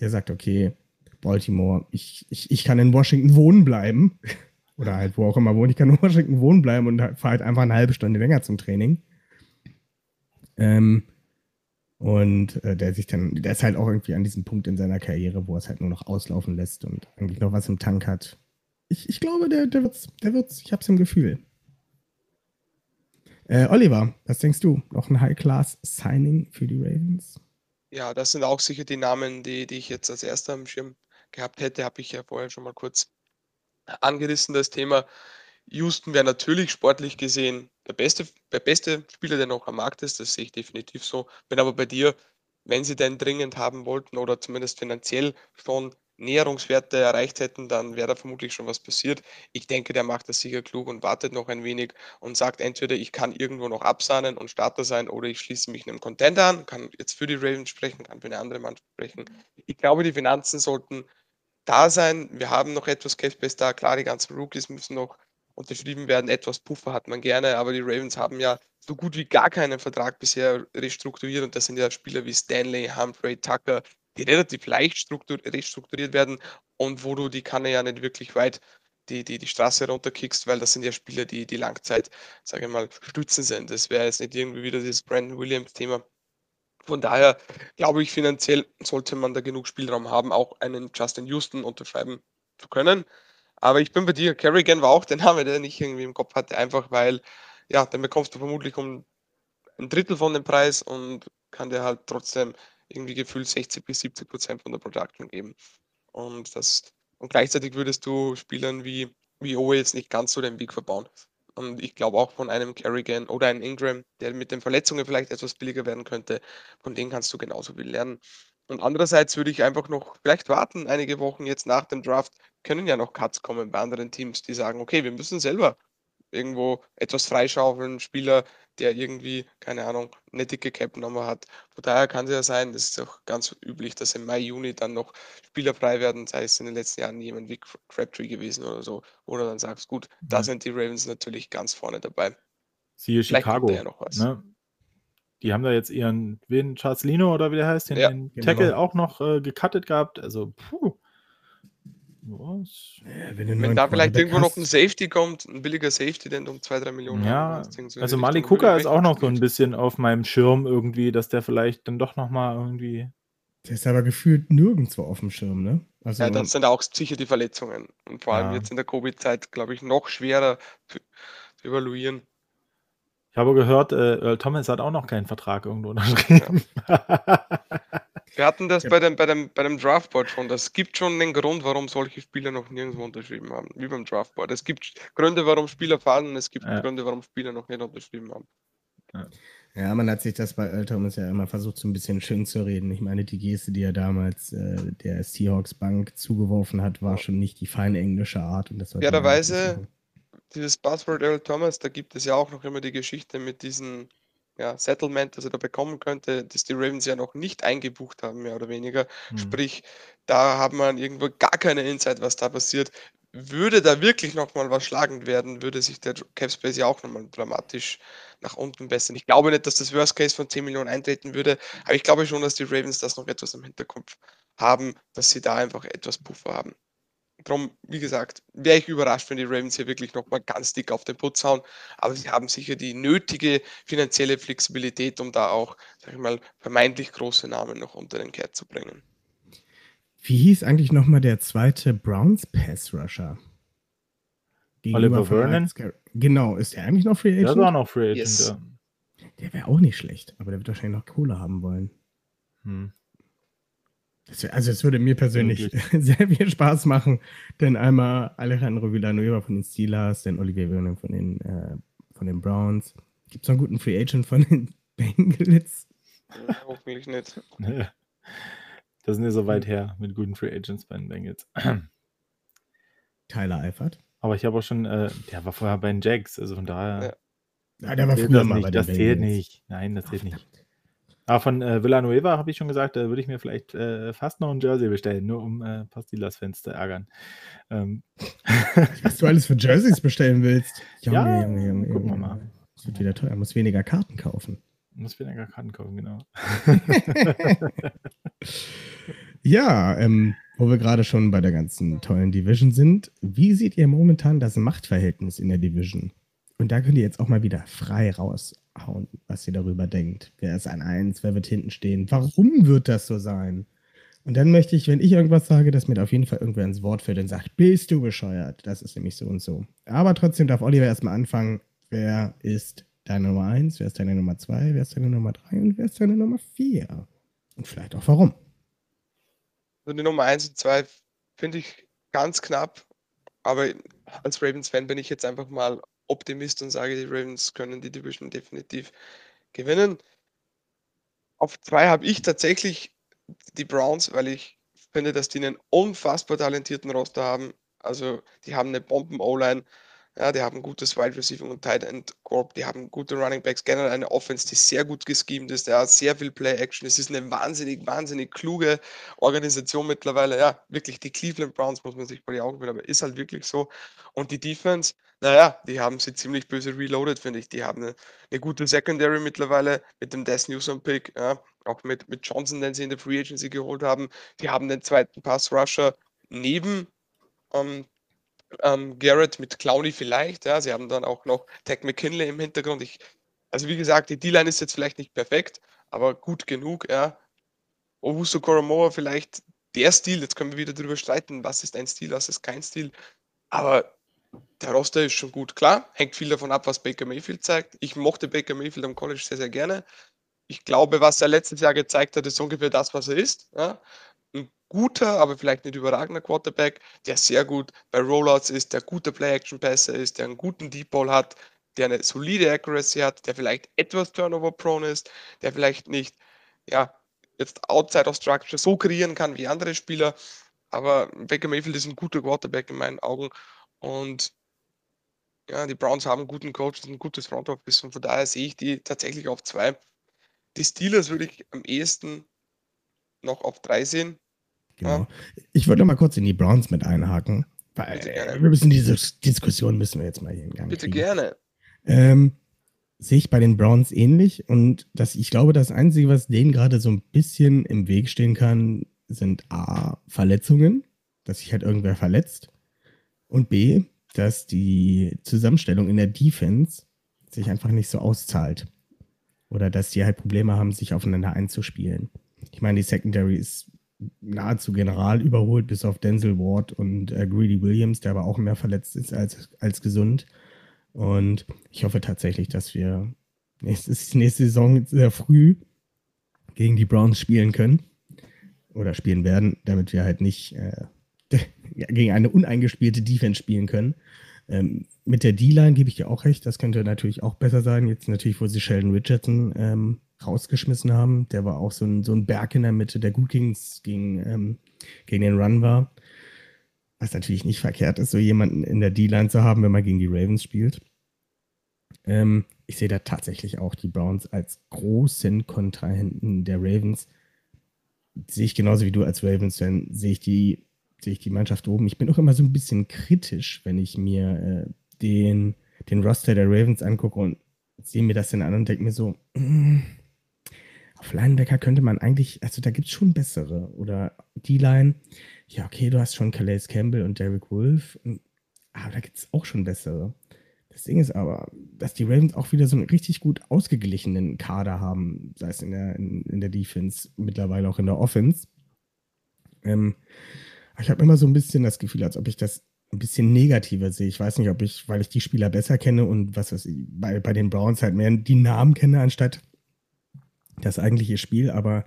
der sagt, okay, Baltimore, ich, ich, ich kann in Washington wohnen bleiben. Oder halt wo auch immer wohnen. Ich kann in Washington wohnen bleiben und halt- fahre halt einfach eine halbe Stunde länger zum Training. Ähm, und äh, der sich dann, der ist halt auch irgendwie an diesem Punkt in seiner Karriere, wo er es halt nur noch auslaufen lässt und eigentlich noch was im Tank hat. Ich, ich glaube, der, der wird's, der wird's, ich hab's im Gefühl. Äh, Oliver, was denkst du? Noch ein High-Class-Signing für die Ravens? Ja, das sind auch sicher die Namen, die, die ich jetzt als erster am Schirm gehabt hätte, habe ich ja vorher schon mal kurz angerissen, das Thema. Houston wäre natürlich sportlich gesehen der beste, der beste Spieler, der noch am Markt ist, das sehe ich definitiv so. Bin aber bei dir, wenn sie denn dringend haben wollten oder zumindest finanziell schon Näherungswerte erreicht hätten, dann wäre da vermutlich schon was passiert. Ich denke, der macht das sicher klug und wartet noch ein wenig und sagt entweder, ich kann irgendwo noch absahnen und Starter sein oder ich schließe mich einem Contender an, kann jetzt für die Ravens sprechen, kann für eine andere Mannschaft sprechen. Ich glaube, die Finanzen sollten da sein. Wir haben noch etwas Cap Space da. Klar, die ganzen Rookies müssen noch unterschrieben werden. Etwas Puffer hat man gerne, aber die Ravens haben ja so gut wie gar keinen Vertrag bisher restrukturiert und das sind ja Spieler wie Stanley, Humphrey, Tucker, die relativ leicht struktur restrukturiert werden und wo du die Kanne ja nicht wirklich weit die, die, die Straße runterkickst, weil das sind ja Spieler, die die Langzeit, sage ich mal, Stützen sind. Das wäre jetzt nicht irgendwie wieder dieses Brandon Williams-Thema. Von daher glaube ich, finanziell sollte man da genug Spielraum haben, auch einen Justin Houston unterschreiben zu können. Aber ich bin bei dir, Kerrigan war auch der Name, der ich irgendwie im Kopf hatte, einfach weil, ja, dann bekommst du vermutlich um ein Drittel von dem Preis und kann dir halt trotzdem irgendwie gefühlt 60 bis 70 Prozent von der Production geben. Und das, und gleichzeitig würdest du Spielern wie, wie Owe jetzt nicht ganz so den Weg verbauen. Und ich glaube auch von einem Kerrigan oder einem Ingram, der mit den Verletzungen vielleicht etwas billiger werden könnte, von denen kannst du genauso viel lernen. Und andererseits würde ich einfach noch vielleicht warten, einige Wochen jetzt nach dem Draft, können ja noch Cuts kommen bei anderen Teams, die sagen, okay, wir müssen selber irgendwo etwas freischaufeln, Spieler, der irgendwie, keine Ahnung, eine dicke Cap-Nummer hat. Von daher kann es ja sein, das ist auch ganz üblich, dass im Mai, Juni dann noch Spieler frei werden, sei es in den letzten Jahren jemand wie Crabtree gewesen oder so, oder dann sagst, gut, da Ja. sind die Ravens natürlich ganz vorne dabei. Siehe Vielleicht Chicago. da ja noch was. Ne? Die haben da jetzt ihren, wen, Charles Lino oder wie der heißt, den, Ja, den genau. Tackle auch noch äh, gecuttet gehabt. Also, puh. Was? Ja, wenn Wenn da vielleicht irgendwo noch ein hast- Safety kommt, ein billiger Safety, denn um 2, 3 Millionen Ja, so also Malik Richtung Hooker ist auch noch so ein bisschen auf meinem Schirm irgendwie, dass der vielleicht dann doch noch mal irgendwie. Der ist aber gefühlt nirgendwo auf dem Schirm, ne? Also, Ja, das sind auch sicher die Verletzungen. Und vor allem Ja. jetzt in der Covid-Zeit, glaube ich, noch schwerer zu, zu evaluieren. Ich habe gehört, äh, Earl Thomas hat auch noch keinen Vertrag irgendwo unterschrieben. Wir hatten das Ja. bei, dem, bei, dem, bei dem Draftboard schon. Das gibt schon einen Grund, warum solche Spieler noch nirgendwo unterschrieben haben, wie beim Draftboard. Es gibt Gründe, warum Spieler fallen, es gibt Ja. Gründe, warum Spieler noch nicht unterschrieben haben. Ja, man hat sich das bei Earl Thomas ja immer versucht, so ein bisschen schön zu reden. Ich meine, die Geste, die er damals äh, der Seahawks Bank zugeworfen hat, war schon nicht die feine englische Art. Und das Fairerweise- machen. Dieses Buzzword Earl Thomas, da gibt es ja auch noch immer die Geschichte mit diesem ja, Settlement, das er da bekommen könnte, das die Ravens ja noch nicht eingebucht haben, mehr oder weniger. Hm. Sprich, da hat man irgendwo gar keine Insight, was da passiert. würde da wirklich nochmal was schlagend werden, würde sich der Cap Space ja auch nochmal dramatisch nach unten bessern. Ich glaube nicht, dass das Worst Case von 10 Millionen eintreten würde, aber ich glaube schon, dass die Ravens das noch etwas im Hinterkopf haben, dass sie da einfach etwas Puffer haben. Darum, wie gesagt, wäre ich überrascht, wenn die Ravens hier wirklich nochmal ganz dick auf den Putz hauen. Aber sie haben sicher die nötige finanzielle Flexibilität, um da auch, sag ich mal, vermeintlich große Namen noch unter den Kehrt zu bringen. Wie hieß eigentlich nochmal der zweite Browns Pass Rusher? Oliver Vernon? Genau, ist er eigentlich noch Free Agent? Der war noch Free Agent, Yes. ja. Der wäre auch nicht schlecht, aber der wird wahrscheinlich noch Kohle haben wollen. Hm. Das also es würde mir persönlich sehr viel Spaß machen, denn einmal Alejandro Villanueva von den Steelers, dann Olivier Vernon von den, äh, von den Browns. Gibt es noch einen guten Free Agent von den Bengals? Ja, hoffentlich nicht. Da sind wir so weit her mit guten Free Agents bei den Bengals. Tyler Eifert. Aber ich habe auch schon, äh, der war vorher bei den Jacks, also von daher. Ja. Ja, der war zählt früher das mal nicht, bei den das zählt Bengals. nicht. Nein, das zählt nicht. Aber von äh, Villanueva habe ich schon gesagt, da würde ich mir vielleicht äh, fast noch ein Jersey bestellen, nur um äh, Steelers-Fans zu ärgern. Ähm, Was du alles für Jerseys bestellen willst. Junge, Ja, Junge, Junge, gucken wir Junge. mal. Das wird wieder teuer. Muss weniger Karten kaufen. muss weniger Karten kaufen, genau. Ja, ähm, wo wir gerade schon bei der ganzen tollen Division sind, wie seht ihr momentan das Machtverhältnis in der Division? Und da könnt ihr jetzt auch mal wieder frei raushauen, was ihr darüber denkt. Wer ist an eins, wer wird hinten stehen? Warum wird das so sein? Und dann möchte ich, wenn ich irgendwas sage, dass mir auf jeden Fall irgendwer ins Wort fällt und sagt, bist du bescheuert? Das ist nämlich so und so. Aber trotzdem darf Oliver erstmal anfangen. Wer ist deine Nummer eins? Wer ist deine Nummer zwei? Wer ist deine Nummer drei? Und wer ist deine Nummer vier? Und vielleicht auch warum. Also die Nummer 1 und 2 finde ich ganz knapp, aber als Ravens-Fan bin ich jetzt einfach mal Optimist und sage, die Ravens können die Division definitiv gewinnen. Auf zwei habe ich tatsächlich die Browns, weil ich finde, dass die einen unfassbar talentierten Roster haben. Also die haben eine Bomben-O-Line, ja, die haben gutes Wide Receiving und Tight End Corp, die haben gute Running Backs, generell eine Offense, die sehr gut geschemt ist, ja, sehr viel Play Action. Es ist eine wahnsinnig, wahnsinnig kluge Organisation mittlerweile. Ja, wirklich die Cleveland Browns muss man sich bei die Augen führen, aber ist halt wirklich so. Und die Defense, naja, die haben sie ziemlich böse reloaded, finde ich. Die haben eine, eine gute Secondary mittlerweile mit dem Des Newsom Pick, ja, auch mit, mit Johnson, den sie in der Free Agency geholt haben. Die haben den zweiten Pass Rusher neben ähm, ähm, Garrett mit Clowney vielleicht. Ja, sie haben dann auch noch Tech McKinley im Hintergrund. Ich, also wie gesagt, die D-Line ist jetzt vielleicht nicht perfekt, aber gut genug. Ja. Owusu Koromoa vielleicht der Stil. Jetzt können wir wieder darüber streiten, was ist ein Stil, was ist kein Stil. Aber der Roster ist schon gut. Klar, hängt viel davon ab, was Baker Mayfield zeigt. Ich mochte Baker Mayfield am College sehr, sehr gerne. Ich glaube, was er letztes Jahr gezeigt hat, ist ungefähr das, was er ist. Ja. Ein guter, aber vielleicht nicht überragender Quarterback, der sehr gut bei Rollouts ist, der guter Play-Action-Passer ist, der einen guten Deep Ball hat, der eine solide Accuracy hat, der vielleicht etwas Turnover-prone ist, der vielleicht nicht, ja, jetzt outside of structure so kreieren kann wie andere Spieler. Aber Baker Mayfield ist ein guter Quarterback in meinen Augen. Und ja, die Browns haben einen guten Coach, ein gutes Front Office und von daher sehe ich die tatsächlich auf zwei. Die Steelers würde ich am ehesten noch auf drei sehen. Genau. Ich wollte noch mal kurz in die Browns mit einhaken, weil Bitte gerne. äh, wir müssen diese Diskussion müssen wir jetzt mal hier in Gang Bitte kriegen. gerne. Ähm, sehe ich bei den Browns ähnlich und das, ich glaube, das Einzige, was denen gerade so ein bisschen im Weg stehen kann, sind A, Verletzungen, dass sich halt irgendwer verletzt und B, dass die Zusammenstellung in der Defense sich einfach nicht so auszahlt oder dass die halt Probleme haben, sich aufeinander einzuspielen. Ich meine, die Secondary ist nahezu general überholt, bis auf Denzel Ward und äh, Greedy Williams, der aber auch mehr verletzt ist als, als gesund. Und ich hoffe tatsächlich, dass wir nächstes, nächste Saison sehr früh gegen die Browns spielen können. Oder spielen werden, damit wir halt nicht äh, gegen eine uneingespielte Defense spielen können. Ähm, mit der D-Line gebe ich dir auch recht, das könnte natürlich auch besser sein. Jetzt natürlich, wo sie Sheldon Richardson ähm, rausgeschmissen haben. Der war auch so ein, so ein Berg in der Mitte, der gut gegen, gegen, ähm, gegen den Run war. Was natürlich nicht verkehrt ist, so jemanden in der D-Line zu haben, wenn man gegen die Ravens spielt. Ähm, ich sehe da tatsächlich auch die Browns als großen Kontrahenten der Ravens. Sehe ich genauso wie du als Ravens-Fan, sehe ich die sehe ich die Mannschaft oben. Ich bin auch immer so ein bisschen kritisch, wenn ich mir äh, den, den Roster der Ravens angucke und sehe mir das dann an und denke mir so, auf Linebacker könnte man eigentlich, also da gibt es schon bessere. Oder D-Line, ja, okay, du hast schon Calais Campbell und Derek Wolf, aber da gibt es auch schon bessere. Das Ding ist aber, dass die Ravens auch wieder so einen richtig gut ausgeglichenen Kader haben, sei es in der, in, in der Defense, mittlerweile auch in der Offense. Ähm, ich habe immer so ein bisschen das Gefühl, als ob ich das ein bisschen negativer sehe. Ich weiß nicht, ob ich, weil ich die Spieler besser kenne und was weiß ich, bei, bei den Browns halt mehr die Namen kenne, anstatt das eigentliche Spiel, aber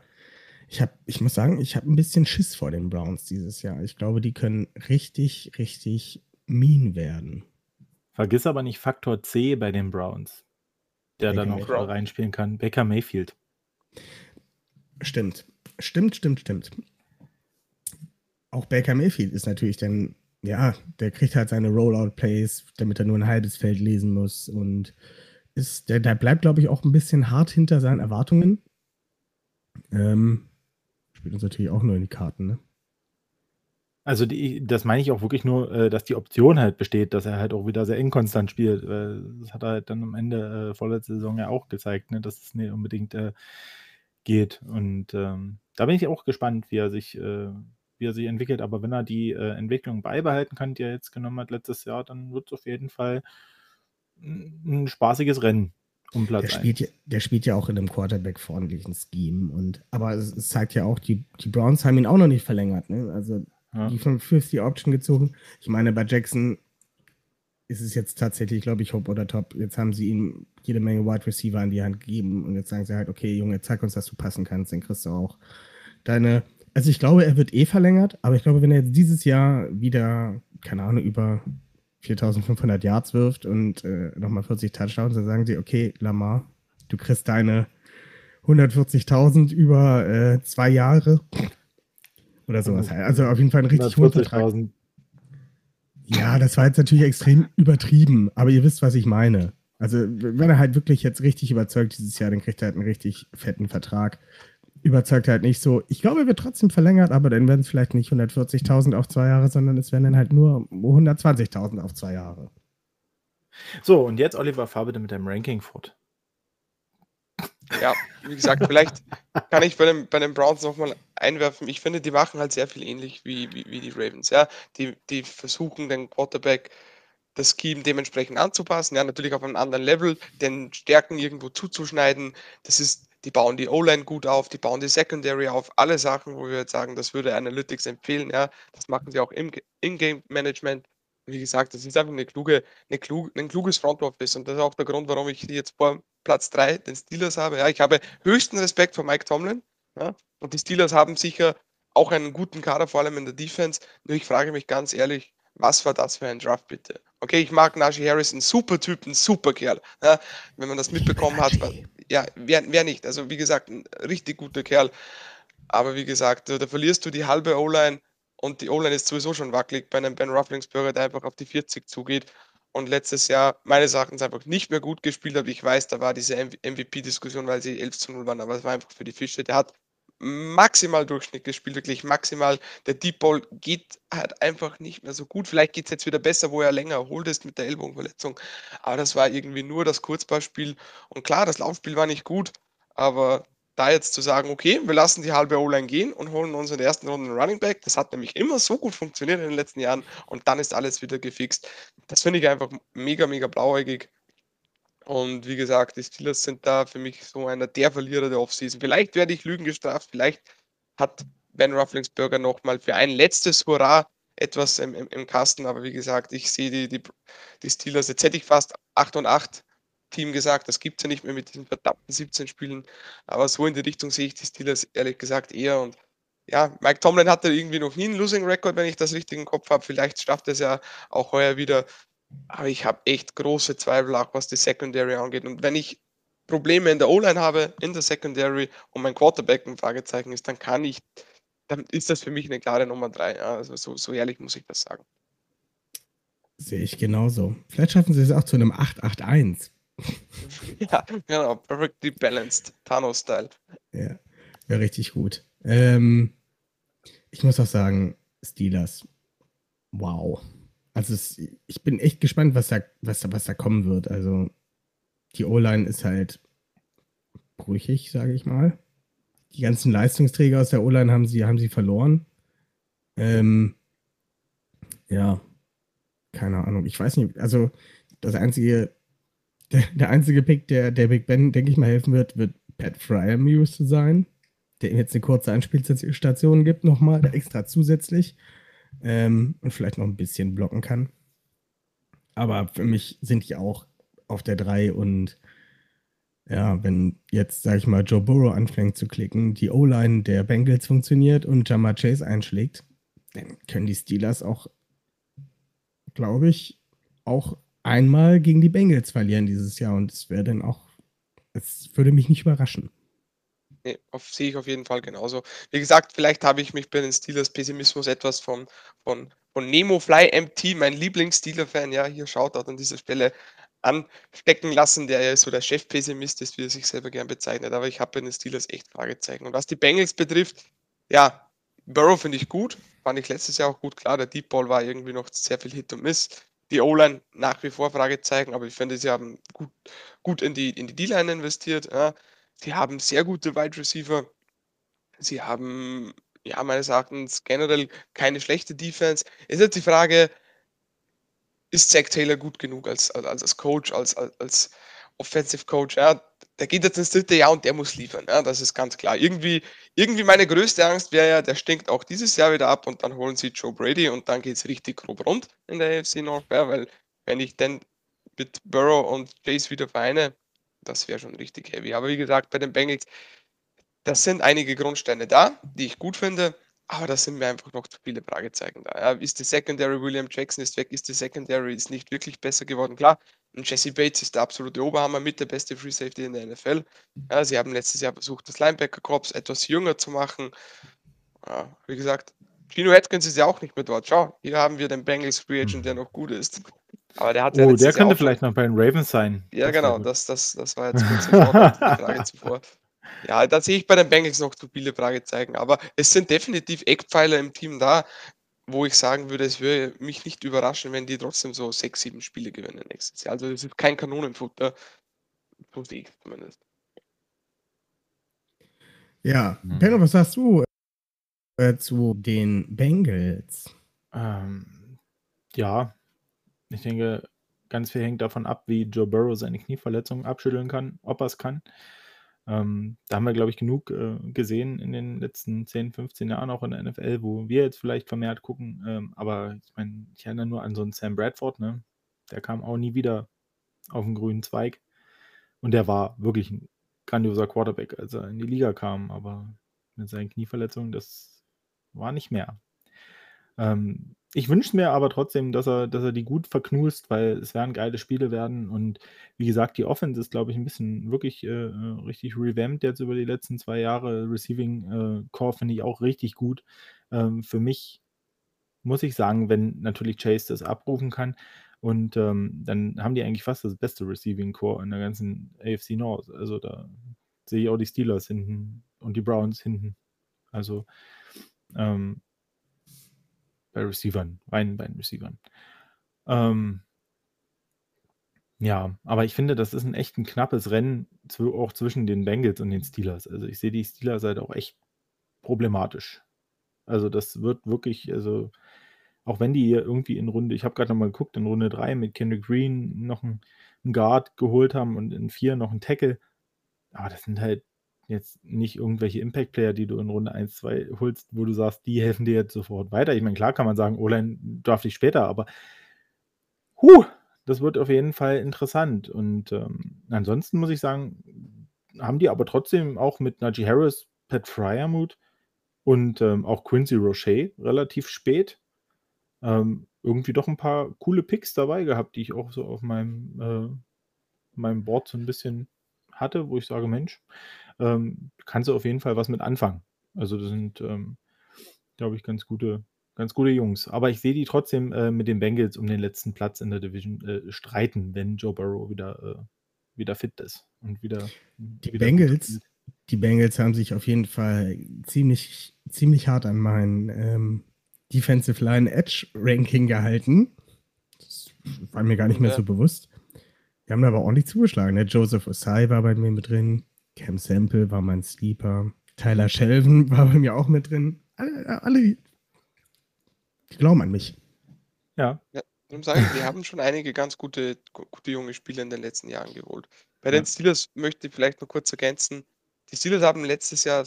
ich habe, ich muss sagen, ich habe ein bisschen Schiss vor den Browns dieses Jahr. Ich glaube, die können richtig, richtig mean werden. Vergiss aber nicht Faktor C bei den Browns, der Baker da noch Mayfield. reinspielen kann. Baker Mayfield. Stimmt. Stimmt, stimmt, stimmt. Auch Baker Mayfield ist natürlich dann, ja, der kriegt halt seine Rollout-Plays, damit er nur ein halbes Feld lesen muss und ist, der, der bleibt, glaube ich, auch ein bisschen hart hinter seinen Erwartungen. Ähm, spielt uns natürlich auch nur in die Karten, ne? Also die, das meine ich auch wirklich nur, äh, dass die Option halt besteht, dass er halt auch wieder sehr inkonstant spielt. Das hat er halt dann am Ende äh, vorletzte Saison ja auch gezeigt, ne, dass es nicht unbedingt äh, geht. Und ähm, da bin ich auch gespannt, wie er sich, äh, wie er sich entwickelt. Aber wenn er die äh, Entwicklung beibehalten kann, die er jetzt genommen hat letztes Jahr, dann wird es auf jeden Fall ein, spaßiges Rennen um Platz Der 1. spielt, ja, der spielt ja auch in einem Quarterback-freundlichen Scheme. Und, aber es, es zeigt ja auch, die, die Browns haben ihn auch noch nicht verlängert. Ne? Also Ja. die 50 Option gezogen. Ich meine, bei Jackson ist es jetzt tatsächlich, glaube ich, Hope oder Top. Jetzt haben sie ihm jede Menge Wide Receiver an die Hand gegeben und jetzt sagen sie halt, okay, Junge, zeig uns, dass du passen kannst, dann kriegst du auch deine. Also ich glaube, er wird eh verlängert, aber ich glaube, wenn er jetzt dieses Jahr wieder, keine Ahnung, über 4500 Yards wirft und äh, nochmal 40 Touchdowns, dann sagen sie, okay, Lamar, du kriegst deine 140.000 über äh, zwei Jahre. Oder sowas. halt. Also auf jeden Fall ein richtig hoher Vertrag. 140.000. Ja, das war jetzt natürlich extrem übertrieben, aber ihr wisst, was ich meine. Also, wenn er halt wirklich jetzt richtig überzeugt dieses Jahr, dann kriegt er halt einen richtig fetten Vertrag. Überzeugt halt nicht so. Ich glaube, er wird trotzdem verlängert, aber dann werden es vielleicht nicht 140.000 auf zwei Jahre, sondern es werden dann halt nur 120.000 auf zwei Jahre. So, und jetzt Oliver, fahr bitte mit deinem Ranking fort. Ja, wie gesagt, vielleicht kann ich bei den, bei den Browns nochmal einwerfen. Ich finde, die machen halt sehr viel ähnlich wie, wie, wie die Ravens. Ja, die, die versuchen den Quarterback das Scheme dementsprechend anzupassen. Ja, natürlich auf einem anderen Level, den Stärken irgendwo zuzuschneiden. Das ist, die bauen die O-Line gut auf, die bauen die Secondary auf. Alle Sachen, wo wir jetzt sagen, das würde Analytics empfehlen. Ja, das machen sie auch im In-Game-Management. Wie gesagt, das ist einfach eine kluge, eine kluge, ein kluges Front Office und das ist auch der Grund, warum ich jetzt vor Platz 3 den Steelers habe. Ja, ich habe höchsten Respekt vor Mike Tomlin. Ja, und die Steelers haben sicher auch einen guten Kader, vor allem in der Defense. Nur ich frage mich ganz ehrlich, was war das für ein Draft bitte? Okay, ich mag Najee Harris, ein super Typ, ein super Kerl. Ja, wenn man das mitbekommen hat, war, ja, wer, wer nicht? Also wie gesagt, ein richtig guter Kerl. Aber wie gesagt, da, verlierst du die halbe O-Line und die O-Line ist sowieso schon wackelig bei einem Ben Roethlisberger, der einfach auf die 40 zugeht und letztes Jahr meines Erachtens einfach nicht mehr gut gespielt hat. Ich weiß, da war diese MVP-Diskussion, weil sie 11 zu 0 waren, aber es war einfach für die Fische. Der hat maximal Durchschnitt gespielt, wirklich maximal. Der Deep Ball geht halt einfach nicht mehr so gut. Vielleicht geht es jetzt wieder besser, wo er länger erholt ist mit der Ellbogenverletzung. Aber das war irgendwie nur das Kurzballspiel. Und klar, das Laufspiel war nicht gut, aber da jetzt zu sagen, okay, wir lassen die halbe O-Line gehen und holen uns in der ersten Runde einen Running Back, das hat nämlich immer so gut funktioniert in den letzten Jahren und dann ist alles wieder gefixt. Das finde ich einfach mega, mega blauäugig. Und wie gesagt, die Steelers sind da für mich so einer der Verlierer der Offseason. Vielleicht werde ich Lügen gestraft, vielleicht hat Ben Rufflingsberger nochmal für ein letztes Hurra etwas im, im, im Kasten, aber wie gesagt, ich sehe die, die, die Steelers, jetzt hätte ich fast 8 und 8 Team gesagt, das gibt es ja nicht mehr mit diesen verdammten 17 Spielen, aber so in die Richtung sehe ich die Steelers ehrlich gesagt eher und ja, Mike Tomlin hatte irgendwie noch nie einen Losing Record, wenn ich das richtig im Kopf habe. Vielleicht schafft er es ja auch heuer wieder. Aber ich habe echt große Zweifel, auch was die Secondary angeht. Und wenn ich Probleme in der O-Line habe, in der Secondary und mein Quarterback ein Fragezeichen ist, dann kann ich, dann ist das für mich eine klare Nummer drei. Also so, so ehrlich muss ich das sagen. Sehe ich genauso. Vielleicht schaffen sie es auch zu einem 881. ja, genau, perfectly balanced, Thanos-Style. Ja, wäre richtig gut. Ähm, ich muss auch sagen, Steelers. Wow. Also es, ich bin echt gespannt, was da, was, da, was da kommen wird. Also die O-Line ist halt brüchig, sage ich mal. Die ganzen Leistungsträger aus der O-Line haben sie, haben sie verloren. Ähm, ja, keine Ahnung. Ich weiß nicht, also das einzige, der, der einzige Pick, der, der Big Ben, denke ich mal, helfen wird, wird Pat Fryer Muse sein, der ihm jetzt eine kurze Anspielstation gibt, nochmal extra zusätzlich ähm, und vielleicht noch ein bisschen blocken kann. Aber für mich sind die auch auf der 3 und ja, wenn jetzt, sag ich mal, Joe Burrow anfängt zu klicken, die O-Line der Bengals funktioniert und Jamar Chase einschlägt, dann können die Steelers auch, glaube ich, auch einmal gegen die Bengals verlieren dieses Jahr und es wäre dann auch, es würde mich nicht überraschen. Nee, auf, sehe ich auf jeden Fall genauso. Wie gesagt, vielleicht habe ich mich bei den Steelers Pessimismus etwas von, von, von Nemo Fly MT, mein Lieblings-Steeler-Fan, ja, hier schaut an dieser Stelle anstecken lassen, der ja so der Chef-Pessimist ist, wie er sich selber gern bezeichnet. Aber ich habe bei den Steelers echt Fragezeichen. Und was die Bengals betrifft, ja, Burrow finde ich gut. Fand ich letztes Jahr auch gut. Klar, der Deep Ball war irgendwie noch sehr viel Hit und Miss. Die O-Line nach wie vor Fragezeichen, aber ich finde, sie haben gut, gut in die in die D-Line investiert. Ja. Sie haben sehr gute Wide Receiver. Sie haben, ja, meines Erachtens generell keine schlechte Defense. Ist jetzt die Frage, ist Zach Taylor gut genug als, als, als Coach, als, als, als Offensive Coach? Ja, der geht jetzt ins dritte Jahr und der muss liefern. Ja, das ist ganz klar. Irgendwie, irgendwie meine größte Angst wäre ja, der stinkt auch dieses Jahr wieder ab und dann holen sie Joe Brady und dann geht es richtig grob rund in der AFC North. Ja, weil wenn ich dann mit Burrow und Chase wieder vereine, das wäre schon richtig heavy. Aber wie gesagt, bei den Bengals, das sind einige Grundsteine da, die ich gut finde, aber da sind mir einfach noch zu viele Fragezeichen da. Ja, ist die Secondary, William Jackson ist weg, ist die Secondary, ist nicht wirklich besser geworden. Klar, und Jesse Bates ist der absolute Oberhammer mit der beste Free Safety in der NFL. Ja, sie haben letztes Jahr versucht, das Linebacker-Korps etwas jünger zu machen. Ja, wie gesagt, Gino Atkins ist ja auch nicht mehr dort. Schau, hier haben wir den Bengals Free Agent, der noch gut ist. Aber der hat ja Oh, der könnte vielleicht noch bei den Ravens sein. Ja, das genau, das, das, das war jetzt kurz zuvor, die Frage zuvor. Ja, da sehe ich bei den Bengals noch zu viele Fragezeichen. Aber es sind definitiv Eckpfeiler im Team da, wo ich sagen würde, es würde mich nicht überraschen, wenn die trotzdem so sechs, sieben Spiele gewinnen nächstes Jahr. Also es ist kein Kanonenfutter. So sehe ich zumindest. Ja, mhm. Pedro, was sagst du äh, zu den Bengals? Ähm, ja, ich denke, ganz viel hängt davon ab, wie Joe Burrow seine Knieverletzung abschütteln kann, ob er es kann. Ähm, da haben wir, glaube ich, genug äh, gesehen in den letzten 10, 15 Jahren auch in der NFL, wo wir jetzt vielleicht vermehrt gucken. Ähm, aber ich meine, ich erinnere nur an so einen Sam Bradford, ne? Der kam auch nie wieder auf den grünen Zweig. Und der war wirklich ein grandioser Quarterback, als er in die Liga kam. Aber mit seinen Knieverletzungen, das war nicht mehr. Ähm, ich wünsche mir aber trotzdem, dass er, dass er die gut verknust, weil es werden geile Spiele werden. Und wie gesagt, die Offense ist, glaube ich, ein bisschen wirklich äh, äh, richtig revamped jetzt über die letzten zwei Jahre. Receiving äh, Core finde ich auch richtig gut. Ähm, für mich muss ich sagen, wenn natürlich Chase das abrufen kann. Und ähm, dann haben die eigentlich fast das beste Receiving Core in der ganzen AFC North. Also da sehe ich auch die Steelers hinten und die Browns hinten. Also ähm, bei Receivern, rein bei den Receivern. Ähm, ja, aber ich finde, das ist ein echt ein knappes Rennen zu, auch zwischen den Bengals und den Steelers. Also ich sehe die Steelers halt auch echt problematisch. Also das wird wirklich, also auch wenn die hier irgendwie in Runde, ich habe gerade nochmal geguckt, in Runde 3 mit Kendrick Green noch einen, einen Guard geholt haben und in 4 noch einen Tackle. Aber das sind halt jetzt nicht irgendwelche Impact-Player, die du in Runde 1, 2 holst, wo du sagst, die helfen dir jetzt sofort weiter. Ich meine, klar kann man sagen, O-Line darf dich später, aber huh, das wird auf jeden Fall interessant. Und ähm, ansonsten muss ich sagen, haben die aber trotzdem auch mit Najee Harris, Pat Fryermuth und ähm, auch Quincy Roche relativ spät ähm, irgendwie doch ein paar coole Picks dabei gehabt, die ich auch so auf meinem, äh, meinem Board so ein bisschen hatte, wo ich sage, Mensch, ähm, kannst du auf jeden Fall was mit anfangen. Also das sind, ähm, glaube ich, ganz gute, ganz gute Jungs. Aber ich sehe die trotzdem äh, mit den Bengals um den letzten Platz in der Division äh, streiten, wenn Joe Burrow wieder, äh, wieder fit ist und wieder. Die wieder Bengals, die Bengals haben sich auf jeden Fall ziemlich, ziemlich hart an meinen ähm, Defensive Line Edge Ranking gehalten. Das war mir gar nicht mehr so bewusst. Wir haben aber ordentlich zugeschlagen. Ne? Joseph Osai war bei mir mit drin. Cam Sample war mein Sleeper. Tyler Shelven war bei mir auch mit drin. Alle, alle die, glauben an mich. Ja, Darum sage ich, wir haben schon einige ganz gute, gu- gute junge Spieler in den letzten Jahren geholt. Bei Ja. den Steelers möchte ich vielleicht noch kurz ergänzen. Die Steelers haben letztes Jahr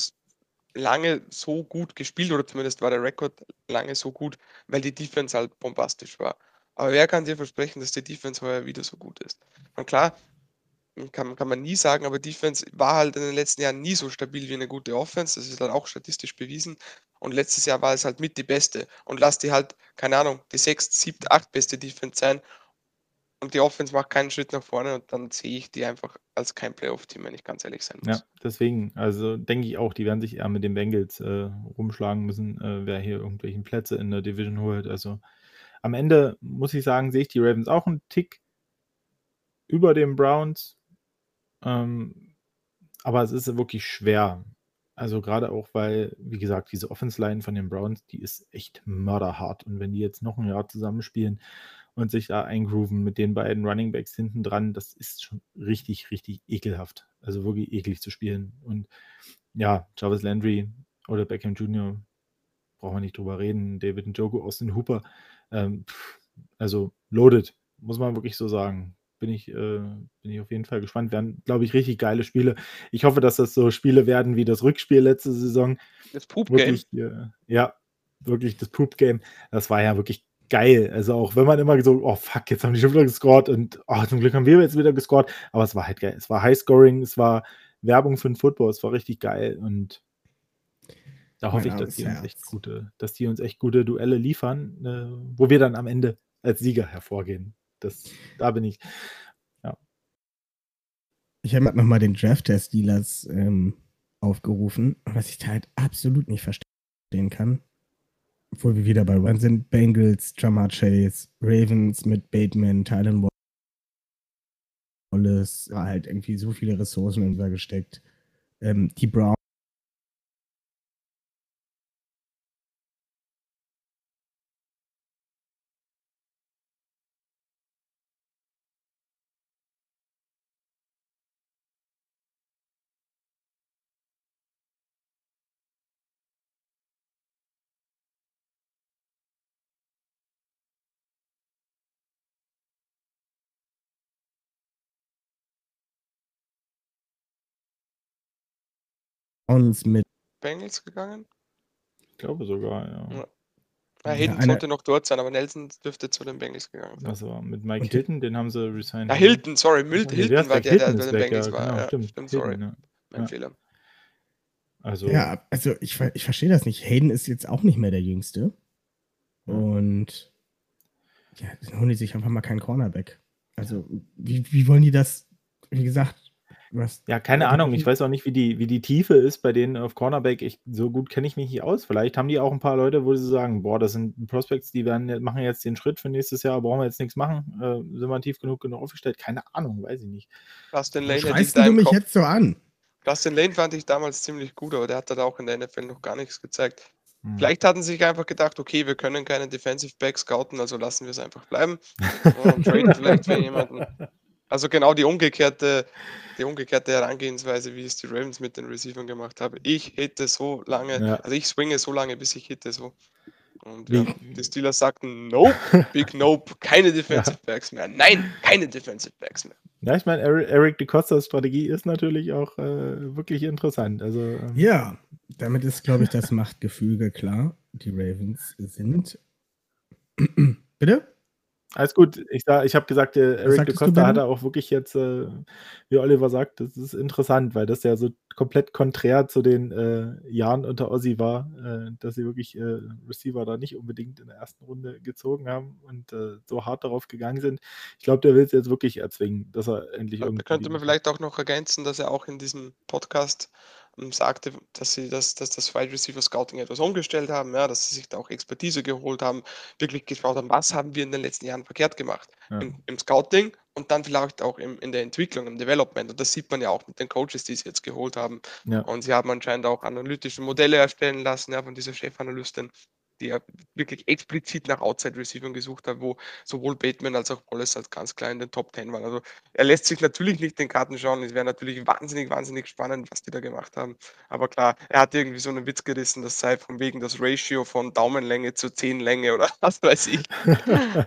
lange so gut gespielt, oder zumindest war der Rekord lange so gut, weil die Defense halt bombastisch war. Aber wer kann dir versprechen, dass die Defense heuer wieder so gut ist? Und klar, kann, kann man nie sagen, aber Defense war halt in den letzten Jahren nie so stabil wie eine gute Offense. Das ist halt auch statistisch bewiesen. Und letztes Jahr war es halt mit die beste. Und lass die halt, keine Ahnung, die sechst, siebte, acht beste Defense sein. Und die Offense macht keinen Schritt nach vorne und dann sehe ich die einfach als kein Playoff-Team, wenn ich ganz ehrlich sein muss. ja, deswegen, also denke ich auch, die werden sich eher mit den Bengals äh, rumschlagen müssen, äh, wer hier irgendwelchen Plätze in der Division holt. Also am Ende muss ich sagen, sehe ich die Ravens auch einen Tick über den Browns. Ähm, aber es ist wirklich schwer. Also gerade auch, weil, wie gesagt, diese Offense-Line von den Browns, die ist echt mörderhart. Und wenn die jetzt noch ein Jahr zusammenspielen und sich da eingrooven mit den beiden Running Backs hinten dran, das ist schon richtig, richtig ekelhaft. Also wirklich eklig zu spielen. Und ja, Jarvis Landry oder Beckham Jr. brauchen wir nicht drüber reden. David Njoku, Austin Hooper. Ähm, also loaded, muss man wirklich so sagen. Bin ich, äh, bin ich auf jeden Fall gespannt. Werden, glaube ich, richtig geile Spiele. Ich hoffe, dass das so Spiele werden wie das Rückspiel letzte Saison. Das Poop-Game, Wirklich, äh, ja, wirklich das Poop-Game. Das war ja wirklich geil. Also auch wenn man immer so, oh fuck, jetzt haben die schon wieder gescored und oh, zum Glück haben wir jetzt wieder gescored. Aber es war halt geil. Es war Highscoring, es war Werbung für den Football, es war richtig geil und da hoffe ich, dass die uns echt gute, dass die uns echt gute Duelle liefern, äh, wo wir dann am Ende als Sieger hervorgehen. Das, da bin ich. Ich habe nochmal den Draft der Steelers ähm, aufgerufen, was ich da halt absolut nicht verstehen kann. Obwohl wir wieder bei Run sind. Bengals, Jamar Chase, Ravens mit Bateman, Tylen Wallace, halt irgendwie so viele Ressourcen übergesteckt. Ähm, die Browns mit Bengals gegangen. Ich glaube sogar, ja. Ja. Ja, Ja, Hayden einer- sollte noch dort sein, aber Nelson dürfte zu den Bengals gegangen sein. Also mit Mike Und- Hilton, den haben sie resigned. Ja, Hilton, sorry, wer Hilton war der, der Hilton bei den weg, Bengals ja, war. genau, ja, stimmt. stimmt, Hilton, sorry, ja. mein Ja. Fehler. Also, Ja, also ich, ver- ich verstehe das nicht. Hayden ist jetzt auch nicht mehr der Jüngste. Und ja, dann holen die sich einfach mal keinen Cornerback. Also, wie, wie wollen die das, wie gesagt, was. Ja, keine Ahnung. Ich weiß auch nicht, wie die, wie die Tiefe ist bei denen auf Cornerback. Ich, so gut kenne ich mich nicht aus. Vielleicht haben die auch ein paar Leute, wo sie sagen, boah, das sind Prospects, die werden, machen jetzt den Schritt für nächstes Jahr, brauchen wir jetzt nichts machen. Äh, sind wir tief genug genug aufgestellt? Keine Ahnung, weiß ich nicht. Dustin Lane da du mich Kopf. jetzt so an? Dustin Lane fand ich damals ziemlich gut, aber der hat da auch in der NFL noch gar nichts gezeigt. Hm. Vielleicht hatten sie sich einfach gedacht, okay, wir können keinen Defensive Back scouten, also lassen wir es einfach bleiben und traden vielleicht für jemanden. Also genau die umgekehrte, die umgekehrte Herangehensweise, wie es die Ravens mit den Receivern gemacht haben. Ich hitte so lange, Ja. also ich swinge so lange, bis ich hitte so. Und ja, die Steelers sagten, nope, big nope, keine Defensive Backs mehr. Nein, keine Defensive Backs mehr. Ja, ich meine, Eric, Eric DeCostas Strategie ist natürlich auch äh, wirklich interessant. Also, ähm, Ja, damit ist, glaube ich, das Machtgefüge klar. Die Ravens sind. Bitte? Alles gut. Ich, sag- ich habe gesagt, der Eric du, DeCosta hat er auch wirklich jetzt, äh, wie Oliver sagt, das ist interessant, weil das ja so komplett konträr zu den äh, Jahren unter Ozzy war, äh, dass sie wirklich äh, Receiver da nicht unbedingt in der ersten Runde gezogen haben und äh, so hart darauf gegangen sind. Ich glaube, der will es jetzt wirklich erzwingen, dass er endlich Da irgendwie. könnte man vielleicht auch noch ergänzen, dass er auch in diesem Podcast sagte, dass sie das, dass das Wide Receiver Scouting etwas umgestellt haben, ja, dass sie sich da auch Expertise geholt haben, wirklich geschaut haben, was haben wir in den letzten Jahren verkehrt gemacht Ja. Im, im Scouting und dann vielleicht auch im, in der Entwicklung, im Development. Und das sieht man ja auch mit den Coaches, die sie jetzt geholt haben. Ja. Und sie haben anscheinend auch analytische Modelle erstellen lassen, ja, von dieser Chefanalystin. Ja wirklich explizit nach Outside Receivern gesucht hat, wo sowohl Bateman als auch Wallace als ganz klar in den Top 10 waren. Also er lässt sich natürlich nicht den Karten schauen. Es wäre natürlich wahnsinnig, wahnsinnig spannend, was die da gemacht haben. Aber klar, er hat irgendwie so einen Witz gerissen, das sei von wegen das Ratio von Daumenlänge zu Zehenlänge oder was weiß ich.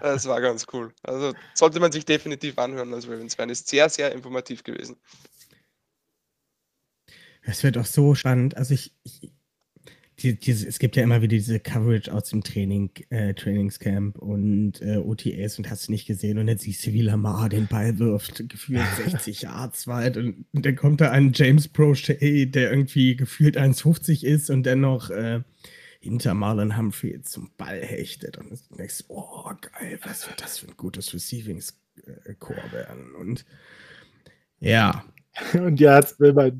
das war ganz cool. Also sollte man sich definitiv anhören als Ravens-Fan. Ist sehr, sehr informativ gewesen. Es wird auch so spannend. Also ich, ich die, diese, es gibt ja immer wieder diese Coverage aus dem Training, äh, Trainingscamp und äh, OTAs und hast du nicht gesehen und dann siehst du, wie Lamar den Ball wirft, gefühlt 60 Yards weit und, und, dann kommt da ein James Prochet, der irgendwie gefühlt 1,50 ist und dennoch äh, hinter Marlon Humphrey zum Ball hechtet und du denkst, oh geil, was wird das für ein gutes Receiving-Core werden und ja. Und jetzt will man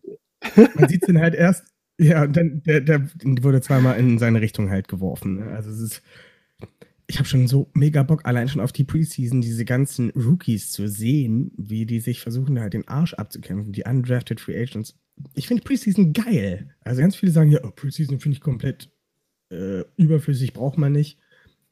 man sieht es dann halt erst, ja, dann der, der wurde zweimal in seine Richtung halt geworfen. Ne? Also es ist, ich habe schon so mega Bock, allein schon auf die Preseason, diese ganzen Rookies zu sehen, wie die sich versuchen, halt den Arsch abzukämpfen, die undrafted Free Agents. Ich finde Preseason geil. Also ganz viele sagen ja, oh, Preseason finde ich komplett äh, überflüssig, braucht man nicht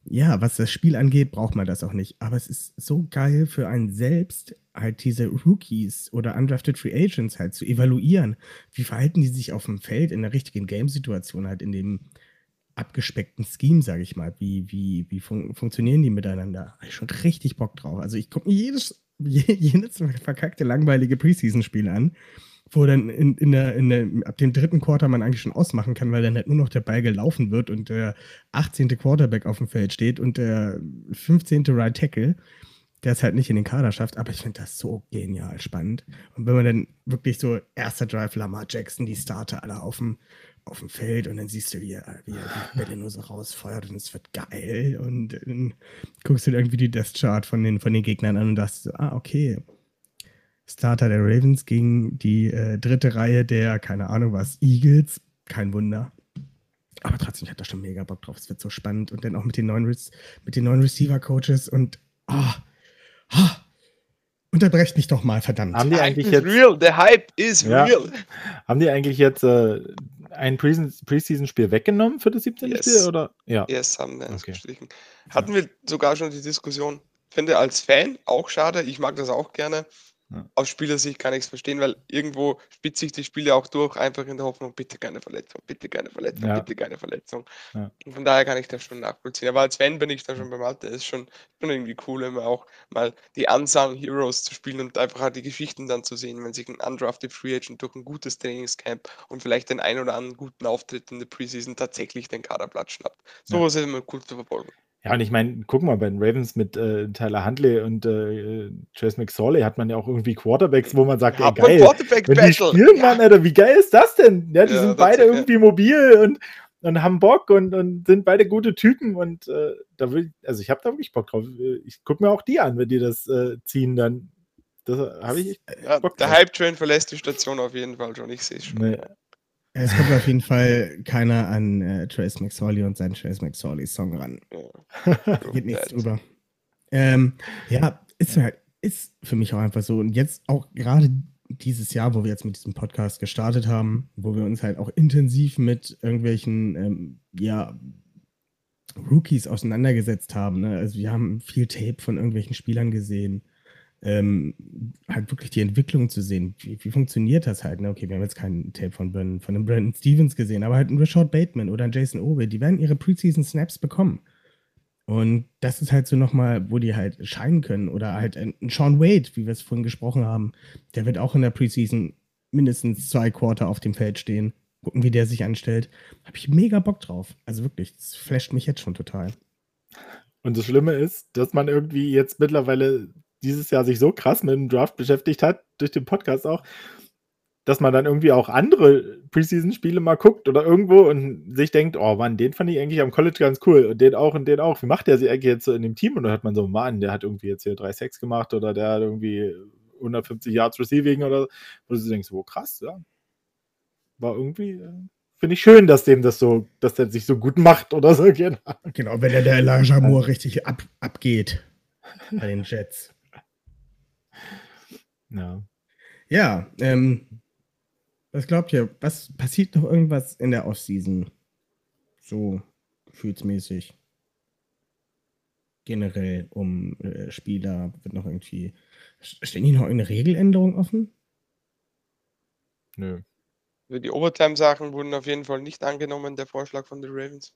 ja, was das Spiel angeht, braucht man das auch nicht. Aber es ist so geil für einen selbst, halt diese Rookies oder Undrafted Free Agents halt zu evaluieren. Wie verhalten die sich auf dem Feld in der richtigen Game-Situation, halt in dem abgespeckten Scheme, sage ich mal. Wie, wie, wie fun funktionieren die miteinander? Habe ich schon richtig Bock drauf. Also ich gucke mir jedes, jedes verkackte, langweilige Preseason-Spiel an wo dann in, in der, in der, ab dem dritten Quarter man eigentlich schon ausmachen kann, weil dann halt nur noch der Ball gelaufen wird und der 18. Quarterback auf dem Feld steht und der 15. Right Tackle, der es halt nicht in den Kader schafft. Aber ich finde das so genial spannend. Und wenn man dann wirklich so erster Drive Lamar Jackson, die Starter alle auf dem, auf dem Feld und dann siehst du, wie er, wie er die Bälle nur so rausfeuert und es wird geil. Und dann guckst du dir irgendwie die Death Chart von den, von den Gegnern an und dachtest, ah, okay Starter der Ravens gegen die äh, dritte Reihe der, keine Ahnung was, Eagles. Kein Wunder. Aber trotzdem, ich hatte da schon mega Bock drauf. Es wird so spannend. Und dann auch mit den neuen, mit den neuen Receiver-Coaches und oh, oh, unterbrecht mich doch mal, verdammt. Haben die eigentlich jetzt, real, the hype is ja. real. Haben die eigentlich jetzt äh, ein Preseason-Spiel weggenommen für das 17. Yes. Spiel? Oder? Ja. Yes, haben wir okay. gestrichen. Hatten wir sogar schon die Diskussion. Finde als Fan auch schade. Ich mag das auch gerne. Ja. Aus Spielersicht kann ich es verstehen, weil irgendwo spitze ich die Spiele auch durch, einfach in der Hoffnung, bitte keine Verletzung, bitte keine Verletzung, ja. bitte keine Verletzung. Ja. Und von daher kann ich das schon nachvollziehen. Aber als Fan bin ich da schon beim Alter, ist schon, schon irgendwie cool, immer auch mal die Unsung Heroes zu spielen und einfach halt die Geschichten dann zu sehen, wenn sich ein undrafted Free Agent durch ein gutes Trainingscamp und vielleicht den ein oder anderen guten Auftritt in der Preseason tatsächlich den Kaderblatt schnappt. So was ist immer cool zu verfolgen. Ja, und ich meine, guck mal, bei den Ravens mit äh, Tyler Huntley und äh, Chase McSorley hat man ja auch irgendwie Quarterbacks, wo man sagt, ey, geil, wenn die spielen, ja. Mann, Alter, wie geil ist das denn? Ja, die ja, sind beide ist, irgendwie ja. mobil und, und haben Bock und, und sind beide gute Typen und äh, da will also ich habe da wirklich Bock drauf. Ich gucke mir auch die an, wenn die das äh, ziehen, dann das habe ich ja, Der Hype-Train verlässt die Station auf jeden Fall schon, ich sehe es schon. Nee. Es kommt auf jeden Fall keiner an äh, Trace McSorley und seinen Trace McSorley Song ran. Geht nichts drüber. Ähm, ja, ist halt, ist für mich auch einfach so. Und jetzt auch gerade dieses Jahr, wo wir jetzt mit diesem Podcast gestartet haben, wo wir uns halt auch intensiv mit irgendwelchen, ähm, ja, Rookies auseinandergesetzt haben. Ne? Also wir haben viel Tape von irgendwelchen Spielern gesehen ähm, halt wirklich die Entwicklung zu sehen. Wie, wie funktioniert das halt? Ne? Okay, wir haben jetzt keinen Tape von, Brandon, von einem Brandon Stevens gesehen, aber halt ein Rashad Bateman oder ein Jason Owe, die werden ihre Preseason Snaps bekommen. Und das ist halt so nochmal, wo die halt scheinen können. Oder halt ein Sean Wade, wie wir es vorhin gesprochen haben, der wird auch in der Preseason mindestens zwei Quarter auf dem Feld stehen. Gucken, wie der sich anstellt. Habe ich mega Bock drauf. Also wirklich, das flasht mich jetzt schon total. Und das Schlimme ist, dass man irgendwie jetzt mittlerweile dieses Jahr sich so krass mit dem Draft beschäftigt hat, durch den Podcast auch, dass man dann irgendwie auch andere Preseason-Spiele mal guckt oder irgendwo und sich denkt, oh Mann, den fand ich eigentlich am College ganz cool und den auch und den auch. Wie macht der sich eigentlich jetzt so in dem Team? Und dann hat man so, Mann, der hat irgendwie jetzt hier 3 Sex gemacht oder der hat irgendwie 150 Yards Receiving oder wo du denkst, wo oh, krass, ja. War irgendwie, äh, finde ich schön, dass dem das so, dass der sich so gut macht oder so. Genau, genau wenn er der Elijah Moore richtig ab, abgeht bei den Jets. Ja. Ja, ähm, was glaubt ihr, was passiert noch irgendwas in der Offseason? So gefühlsmäßig. Generell um äh, Spieler wird noch irgendwie. Stehen die noch eine Regeländerung offen? Nö. Also Die Overtime-Sachen wurden auf jeden Fall nicht angenommen, der Vorschlag von den Ravens.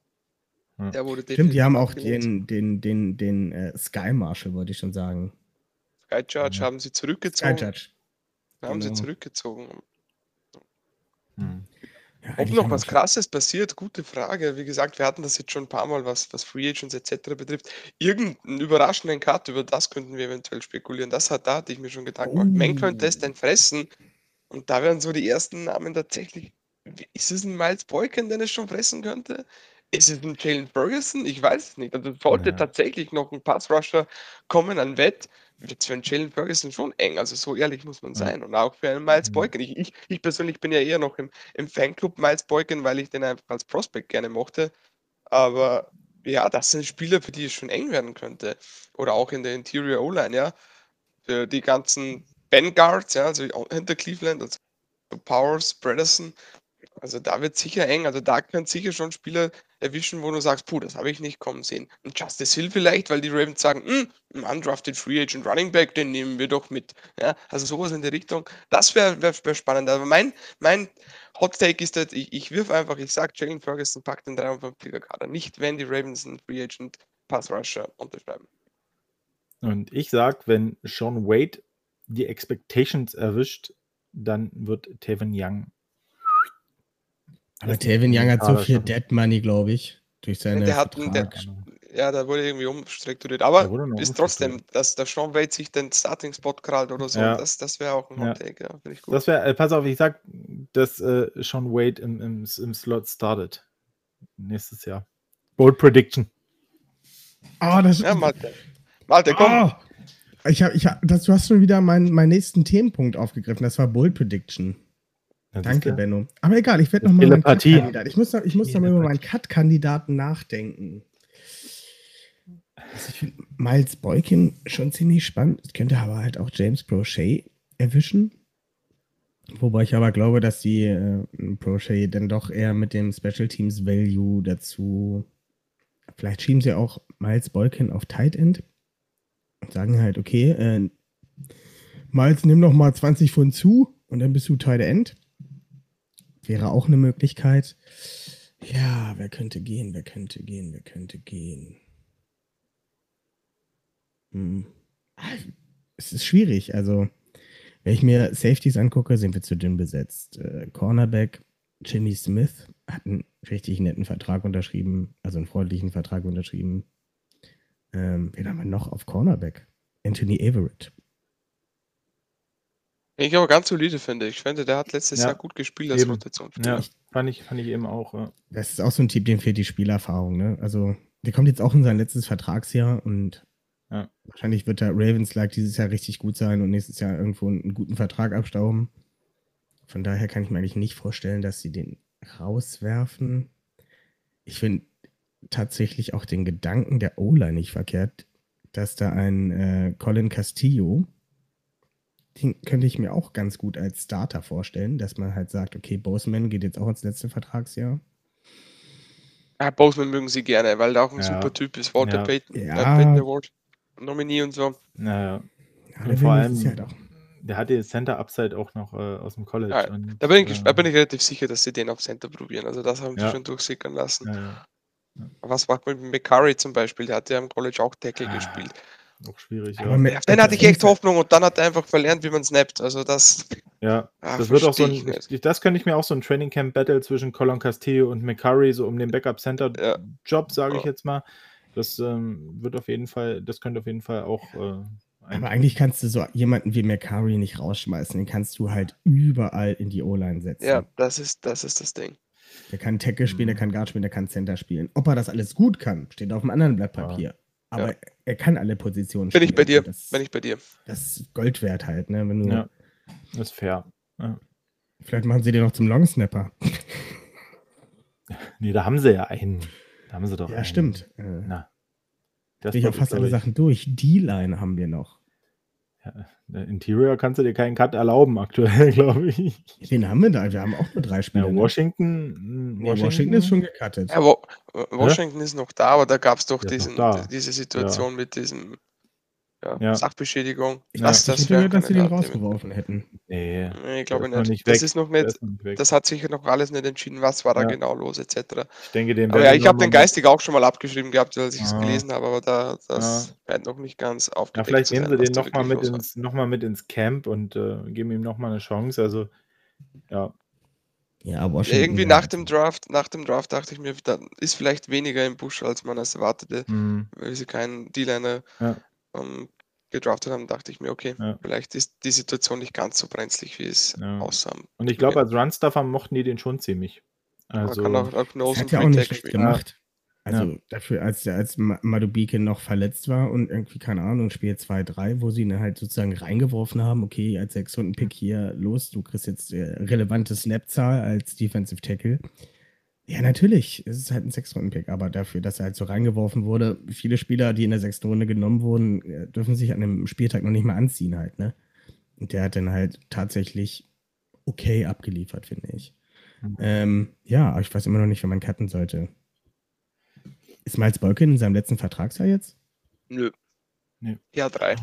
Ja. Der wurde Stimmt, die haben auch abgelehnt. den, den, den, den äh, Sky Marshal, wollte ich schon sagen. Sky Judge Ja. haben sie Sky zurückgezogen. Judge. Haben sie genau. zurückgezogen. Hm. Ja, Ob noch was Krasses passiert, gute Frage. Wie gesagt, wir hatten das jetzt schon ein paar Mal, was, was Free Agents etc. betrifft. Irgendeinen überraschenden Cut, über das könnten wir eventuell spekulieren. Das hat, da hatte ich mir schon Gedanken gemacht. Man könnte es Oh. denn fressen? Und da wären so die ersten Namen tatsächlich. Ist es ein Miles Boykin, den es schon fressen könnte? Ist es ein Jalen Ferguson? Ich weiß es nicht. Also es sollte Ja. tatsächlich noch ein Pass-Rusher kommen an Wett. Wird für einen Jalen Ferguson schon eng. Also so ehrlich muss man Ja. sein. Und auch für einen Miles Mhm. Boykin. Ich, ich, ich persönlich bin ja eher noch im, im Fanclub Miles Boykin, weil ich den einfach als Prospect gerne mochte. Aber ja, das sind Spieler, für die es schon eng werden könnte. Oder auch in der Interior O-Line, ja. Für die ganzen Ben Guards, ja, also hinter Cleveland, also Powers, Bredesen. Also da wird sicher eng. Also da können sicher schon Spieler erwischen, wo du sagst, puh, das habe ich nicht kommen sehen. Und Justice Hill vielleicht, weil die Ravens sagen, hm, ein undrafted Free Agent Running Back, den nehmen wir doch mit. Ja, also sowas in der Richtung. Das wäre wär, wär spannend. Aber mein, mein Hot Take ist, ich, ich wirf einfach, ich sage, Jalen Ferguson packt den 53er Kader. Nicht, wenn die Ravens einen Free Agent Pass Rusher unterschreiben. Und ich sag, wenn Sean Wade die Expectations erwischt, dann wird Tevin Young. Aber ist Young hat so viel schon. Dead Money, glaube ich. Durch seine der hat einen, der, ja, da wurde irgendwie umstrukturiert. Aber ist trotzdem, dass der Sean Wade sich den Starting-Spot krallt oder so, Ja. das, das wäre auch ein Ja. Hot Take, ja, finde ich gut. Das wäre, äh, pass auf, ich sag, dass äh, Sean Wade im, im, im Slot startet. Nächstes Jahr. Bold Prediction. Ah, das ja, Malte. Malte, komm. Ah, ich hab, ich hab, das, du hast schon wieder meinen, meinen nächsten Themenpunkt aufgegriffen. Das war Bold Prediction. Ja, Danke? Benno. Aber egal, ich werde Das nochmal meinen. Cut-Kandidat. Ich muss, noch, ich muss noch über meinen. Cut-Kandidaten nachdenken. Also ich finde Miles Boykin schon ziemlich spannend. Es könnte aber halt auch James Prochet erwischen. Wobei ich aber glaube, dass die äh, Prochet dann doch eher mit dem Special Teams Value dazu. Vielleicht schieben sie auch Miles Boykin auf Tight End und sagen halt, okay, äh, Miles, nimm noch mal 20 Pfund zu und dann bist du Tight End. Wäre auch eine Möglichkeit. Ja, wer könnte gehen, wer könnte gehen, wer könnte gehen. Hm. Es ist schwierig. Also, wenn ich mir Safeties angucke, sind wir zu dünn besetzt. Äh, Cornerback Jimmy Smith hat einen richtig netten Vertrag unterschrieben, also einen freundlichen Vertrag unterschrieben. Ähm, wen haben wir noch auf Cornerback? Anthony Everett. Ich aber ganz solide finde. Ich finde, der hat letztes Ja, Jahr gut gespielt als eben. Rotationsspieler. Ja, fand ich, fand ich eben auch. Ja. Das ist auch so ein Typ, dem fehlt die Spielerfahrung. Ne? Also, der kommt jetzt auch in sein letztes Vertragsjahr und Ja. wahrscheinlich wird der Ravens-like dieses Jahr richtig gut sein und nächstes Jahr irgendwo einen guten Vertrag abstauben. Von daher kann ich mir eigentlich nicht vorstellen, dass sie den rauswerfen. Ich finde tatsächlich auch den Gedanken der O-Line nicht verkehrt, dass da ein äh, Colin Castillo, den könnte ich mir auch ganz gut als Starter vorstellen, dass man halt sagt, okay, Boseman geht jetzt auch ins letzte Vertragsjahr. Ja, Boseman mögen sie gerne, weil der auch ein Ja. super Typ ist. Walter Ja. Payton, Ja. äh, Payton Award, Nominee und so. Naja. Ja, Und der vor allem, doch. der hat den Center Upside auch noch äh, aus dem College. Ja, und, Da bin ich, äh, da bin ich relativ sicher, dass sie den auf Center probieren. Also das haben sie Ja. schon durchsickern lassen. ja, ja. Was macht man mit McCurry zum Beispiel? Der hat ja im College auch Tackle Ah, gespielt. Auch schwierig, ja. mit- Ja, auf den hatte ich echt ja- Hoffnung und dann hat er einfach verlernt, wie man snappt. Also das, ja. ah, Das wird auch so ein, das könnte ich mir auch so ein Training Camp Battle zwischen Colin Castillo und McCurry, so um den Backup Center Ja. Job, sage ich Ja. jetzt mal. Das ähm, wird auf jeden Fall, das könnte auf jeden Fall auch äh, ein- Aber eigentlich kannst du so jemanden wie McCurry nicht rausschmeißen. Den kannst du halt überall in die O-Line setzen. Ja, das ist, das ist das Ding. Der kann Tackle spielen, der Mhm. kann Guard spielen, der kann Center spielen. Ob er das alles gut kann, steht auf einem anderen Blatt Ja. Aber Ja. er kann alle Positionen Bin ich spielen. bei dir. Das, Bin ich bei dir. das ist Gold wert halt, ne? Wenn du, Ja, das ist fair. Ja. Vielleicht machen sie den noch zum Longsnapper. Nee, da haben sie ja einen. Da haben sie doch Ja, einen. stimmt. Äh, Na. Das bin ich auch fast alle ich- Sachen durch. D-Line haben wir noch. Ja, der Interior kannst du dir keinen Cut erlauben, aktuell, glaube ich. Wen haben wir da? Wir haben auch nur drei Spieler. Ja, ne? Washington, Nee, Washington ist schon gecuttet. Ja, Wa- Washington ist noch da, aber da gab es doch diesen, diese Situation mit diesem ja, Ja. Sachbeschädigung. Ich Ja. dachte, Das, das ich hätte gehört, dass sie den rausgeworfen hätten. Nee, Nee, ich glaube nicht. nicht Das weg. ist noch nicht, ist noch nicht das hat sicher noch alles nicht entschieden, was war da Ja. genau los, etc. ich denke, den Aber ja, ich habe den geistig auch schon mal abgeschrieben gehabt, als ich es Ah. gelesen habe, aber da das scheint noch nicht ganz Ja, aufgedeckt vielleicht zu nehmen sein, sie den da nochmal mit, ins, noch mal mit ins Camp und äh, geben ihm nochmal eine Chance. Also, ja, Ja, Ja, Washington. irgendwie ja. nach dem Draft, nach dem Draft dachte ich mir, da ist vielleicht weniger im Busch, als man es erwartete, hm, weil sie keinen D-Liner Ja. Ähm, gedraftet haben, dachte ich mir, okay, Ja. vielleicht ist die Situation nicht ganz so brenzlig, wie es Ja. aussah. und ich glaube, Ja. als Runstuffer mochten die den schon ziemlich. Man Also, kann auch, auch Das Nose hat ja auch nicht gemacht. Also dafür, als, als Ma- Madubike noch verletzt war und irgendwie, keine Ahnung, Spiel 2, 3, wo sie ihn halt sozusagen reingeworfen haben, okay, als Sechs-Runden-Pick hier los, du kriegst jetzt äh, relevante Snap-Zahl als Defensive Tackle. Ja, natürlich, es ist halt ein Sechs-Runden-Pick, aber dafür, dass er halt so reingeworfen wurde, viele Spieler, die in der sechsten Runde genommen wurden, äh, dürfen sich an dem Spieltag noch nicht mal anziehen halt, ne? Und der hat dann halt tatsächlich okay abgeliefert, finde ich. Mhm. Ähm, ja, aber ich weiß immer noch nicht, wer man cutten sollte. Ist Miles Boykin in seinem letzten Vertragsjahr jetzt? Nö. Nee. Ja, drei.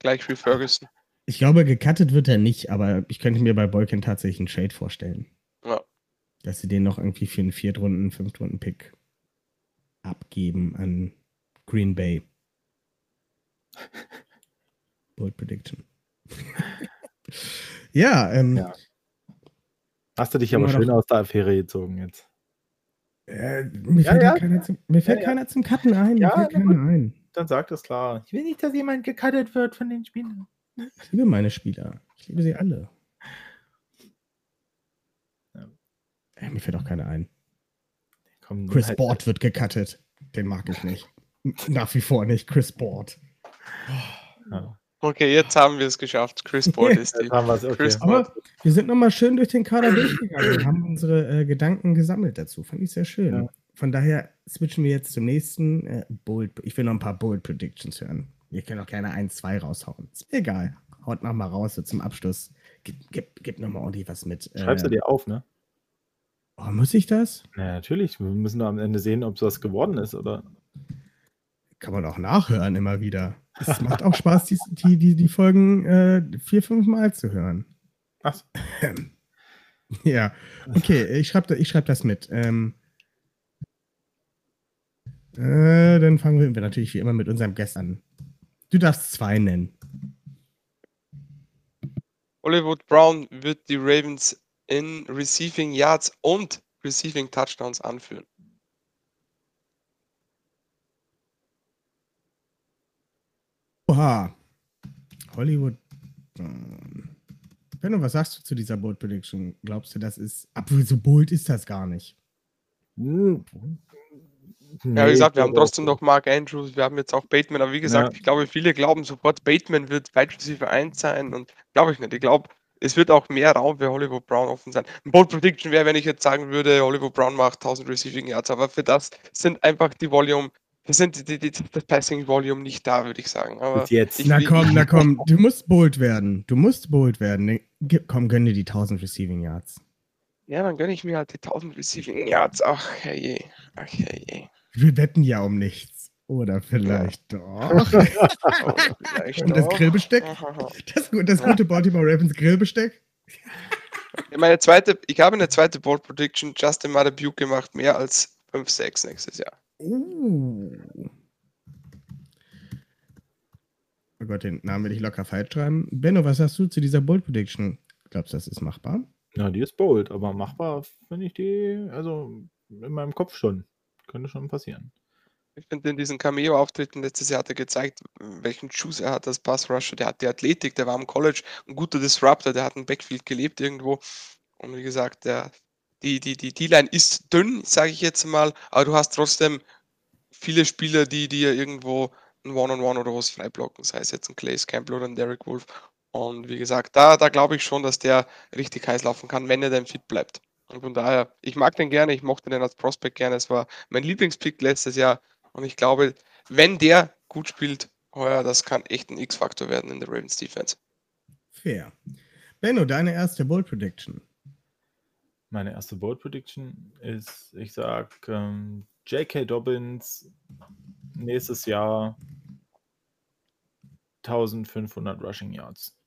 Gleich wie Ferguson. Ich glaube, gecuttet wird er nicht, aber ich könnte mir bei Boykin tatsächlich einen Trade vorstellen. Ja. Dass sie den noch irgendwie für einen Viertrunden-, Fünftrunden-Pick abgeben an Green Bay. Bold Prediction. ja, ähm, Ja. hast du dich aber schön noch- aus der Affäre gezogen jetzt. äh, mir Ja, fällt, ja. halt Keiner, zum, mir fällt keiner zum Cutten ein. Mir Ja, fällt na keiner ein. Dann sagt es klar. Ich will nicht, dass jemand gecuttet wird von den Spielern. Ich liebe meine Spieler. Ich liebe sie alle. Ja. Äh, mir fällt auch keiner ein. Komm, Chris halt- Board wird gecuttet. Den mag ich nicht. Nach wie vor nicht. Chris Board. Ja. Okay, jetzt haben wir es geschafft. Chris Paul ist die. Okay. Chris Aber wir sind nochmal schön durch den Kader durchgegangen und haben unsere äh, Gedanken gesammelt dazu. Fand ich sehr schön. Ja. Von daher switchen wir jetzt zum nächsten äh, Bold. Ich will noch ein paar Bold Predictions hören. Ihr könnt auch gerne ein, zwei raushauen. Ist mir egal. Haut noch mal raus so zum Abschluss. Gib, gib, gib noch mal ordentlich was mit. Schreibst du Äh, dir auf, ne? Oh, muss ich das? Ja, natürlich. Wir müssen am Ende sehen, ob es was geworden ist, oder? Kann man auch nachhören immer wieder. Es macht auch Spaß, die, die, die, die Folgen äh, vier, fünf Mal zu hören. Ach, so. Ja, okay, ich schreibe ich schreib das mit. Ähm, äh, dann fangen wir natürlich wie immer mit unserem Gast an. Du darfst zwei nennen. Hollywood Brown wird die Ravens in Receiving Yards und Receiving Touchdowns anführen. Oha. Hollywood. Ähm, Benno, was sagst du zu dieser Bold Prediction? Glaubst du, das ist. Obwohl, so bold ist das gar nicht. Hm. Ja, wie gesagt, wir haben trotzdem noch Mark Andrews, wir haben jetzt auch Bateman, aber wie gesagt, Ja. ich glaube, viele glauben sofort, Bateman wird Wide Receiver 1 sein und glaube ich nicht. Ich glaube, es wird auch mehr Raum für Hollywood Brown offen sein. Ein Bold Prediction wäre, wenn ich jetzt sagen würde, Hollywood Brown macht 1000 Receiving Yards, aber für das sind einfach die Volume, das sind die, die, die, das Passing Volume nicht da, würde ich sagen. Aber jetzt. ich- Na komm, na komm, du musst bold werden. Du musst bold werden. Gib- Komm, gönn dir die 1000 Receiving Yards. ja, dann gönne ich mir halt die 1000 Receiving Yards. Ach, herrje. Ach, herje. Wir wetten ja um nichts. Oder vielleicht doch. Oh, vielleicht Und das doch. Grillbesteck? Das, das gute Baltimore Ravens Grillbesteck? Meine zweite, ich habe eine zweite Bold Prediction. Justin Madabuke macht mehr als 5-6 nächstes Jahr. Uh. Oh Gott, den Namen will ich locker falsch schreiben. Benno, was sagst du zu dieser Bold Prediction? Glaubst du, das ist machbar? Ja, die ist bold, aber machbar finde ich die, also in meinem Kopf schon. Könnte schon passieren. Ich finde, in diesen Cameo-Auftritten letztes Jahr hat er gezeigt, welchen Schuss er hat als Pass-Rusher. Der hat die Athletik, der war am College ein guter Disruptor, der hat ein Backfield gelebt irgendwo. Und wie gesagt, der, die, die, die D-Line ist dünn, sage ich jetzt mal, aber du hast trotzdem viele Spieler, die dir irgendwo ein One-on-One oder was frei blocken, sei es jetzt ein Clay Campbell oder ein Derek Wolf. Und wie gesagt, da, da glaube ich schon, dass der richtig heiß laufen kann, wenn er dann fit bleibt. Und von daher, ich mag den gerne, ich mochte den als Prospect gerne. Es war mein Lieblingspick letztes Jahr. Und ich glaube, wenn der gut spielt, heuer, das kann echt ein X-Faktor werden in der Ravens Defense. Fair. Benno, deine erste Bold Prediction. Meine erste Bold Prediction ist, ich sag, ähm, J.K. Dobbins nächstes Jahr 1500 Rushing Yards.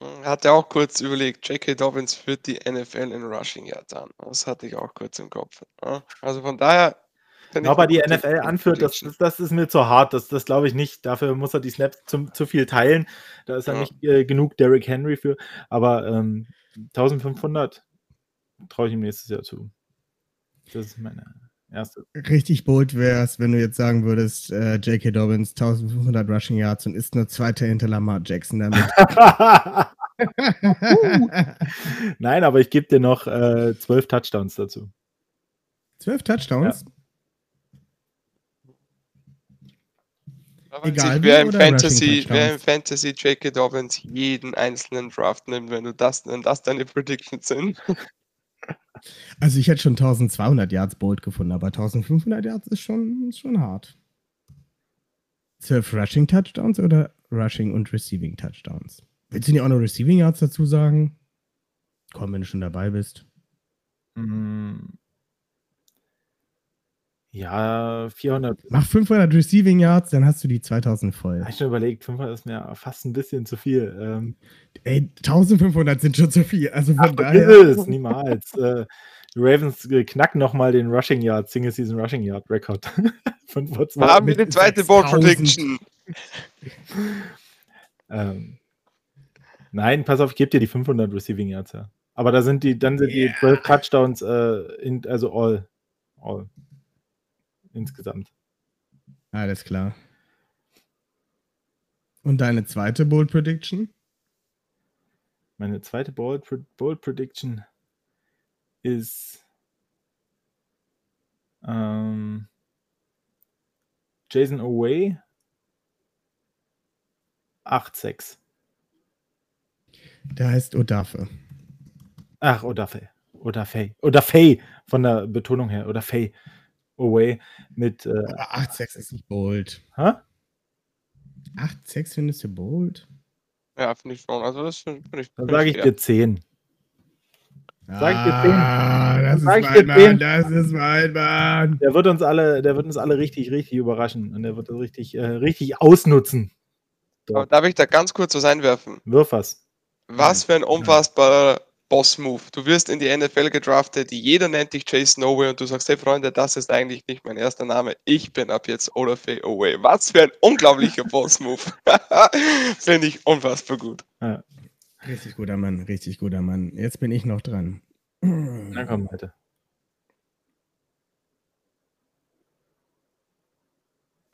Hatte auch kurz überlegt, J.K. Dobbins führt die NFL in Rushing Yards an. Das hatte ich auch kurz im Kopf. Ja, Also von daher. Aber die NFL anführt, das, das, ist mir zu hart. Das, das glaube ich nicht. Dafür muss er die Snaps zum, zu viel teilen. Da ist ja Ja. nicht äh, genug Derrick Henry für. Aber ähm, 1500 traue ich ihm nächstes Jahr zu. Das ist meine erste. Richtig bold wäre es, wenn du jetzt sagen würdest, äh, J.K. Dobbins 1500 Rushing Yards und ist nur Zweiter hinter Lamar Jackson damit. Nein, aber ich gebe dir noch äh, 12 Touchdowns dazu. Zwölf Touchdowns? Weiß Egal wer im Fantasy, wer im? Fantasy J.K. Dobbins jeden einzelnen Draft nimmt, wenn du das, wenn das deine Predictions sind. Also ich hätte schon 1200 Yards bold gefunden, aber 1500 Yards ist schon, ist schon hart. Zwölf Rushing Touchdowns oder Rushing und Receiving Touchdowns? Willst du nicht auch noch Receiving Yards dazu sagen? Komm, wenn du schon dabei bist. Mm. Ja, 400. Mach 500 Receiving Yards, dann hast du die 2000 voll. Habe ich schon überlegt, 500 ist mir fast ein bisschen zu viel. Ähm, Ey, 1500 sind schon zu viel. Also von ach, daher. es, niemals. äh, die Ravens äh, knacken nochmal den Rushing Yard, Single Season Rushing Yard Rekord von vor zwei Haben wir die zweite 6000. Prediction. Ähm, nein, pass auf, ich gebe dir die 500 Receiving Yards, ja. Aber da sind die, dann sind die Yeah. 12 Touchdowns, äh, in, also all. All. Insgesamt. Alles klar. Und deine zweite Bold Prediction? Meine zweite Bold, Bold Prediction ist ähm, Jason Away 8-6. Der heißt Odafe. Ach, Odafe. Odafe. Odafe von der Betonung her. Odafe. Away mit. Äh, Aber 8-6 ist nicht bold. hä? 8-6 findest du bold? Ja, finde ich schon. Also das finde find ich. Dann sage ich dir 10. Sag ich dir zehn. Ah, das ist Sag ich mein dir zehn. Mann, das ist mein Mann. Der wird uns alle, der wird uns alle richtig, richtig überraschen und der wird das richtig, äh, richtig ausnutzen. Aber darf ich da ganz kurz was einwerfen? Wirf was. Was für ein unfassbarer Boss-Move. Du wirst in die NFL gedraftet, jeder nennt dich Chase Snowway und du sagst, hey Freunde, das ist eigentlich nicht mein erster Name. Ich bin ab jetzt Olafay Away. Was für ein unglaublicher Boss-Move. Finde ich unfassbar gut. Richtig guter Mann, richtig guter Mann. Jetzt bin ich noch dran. Na komm, Leute.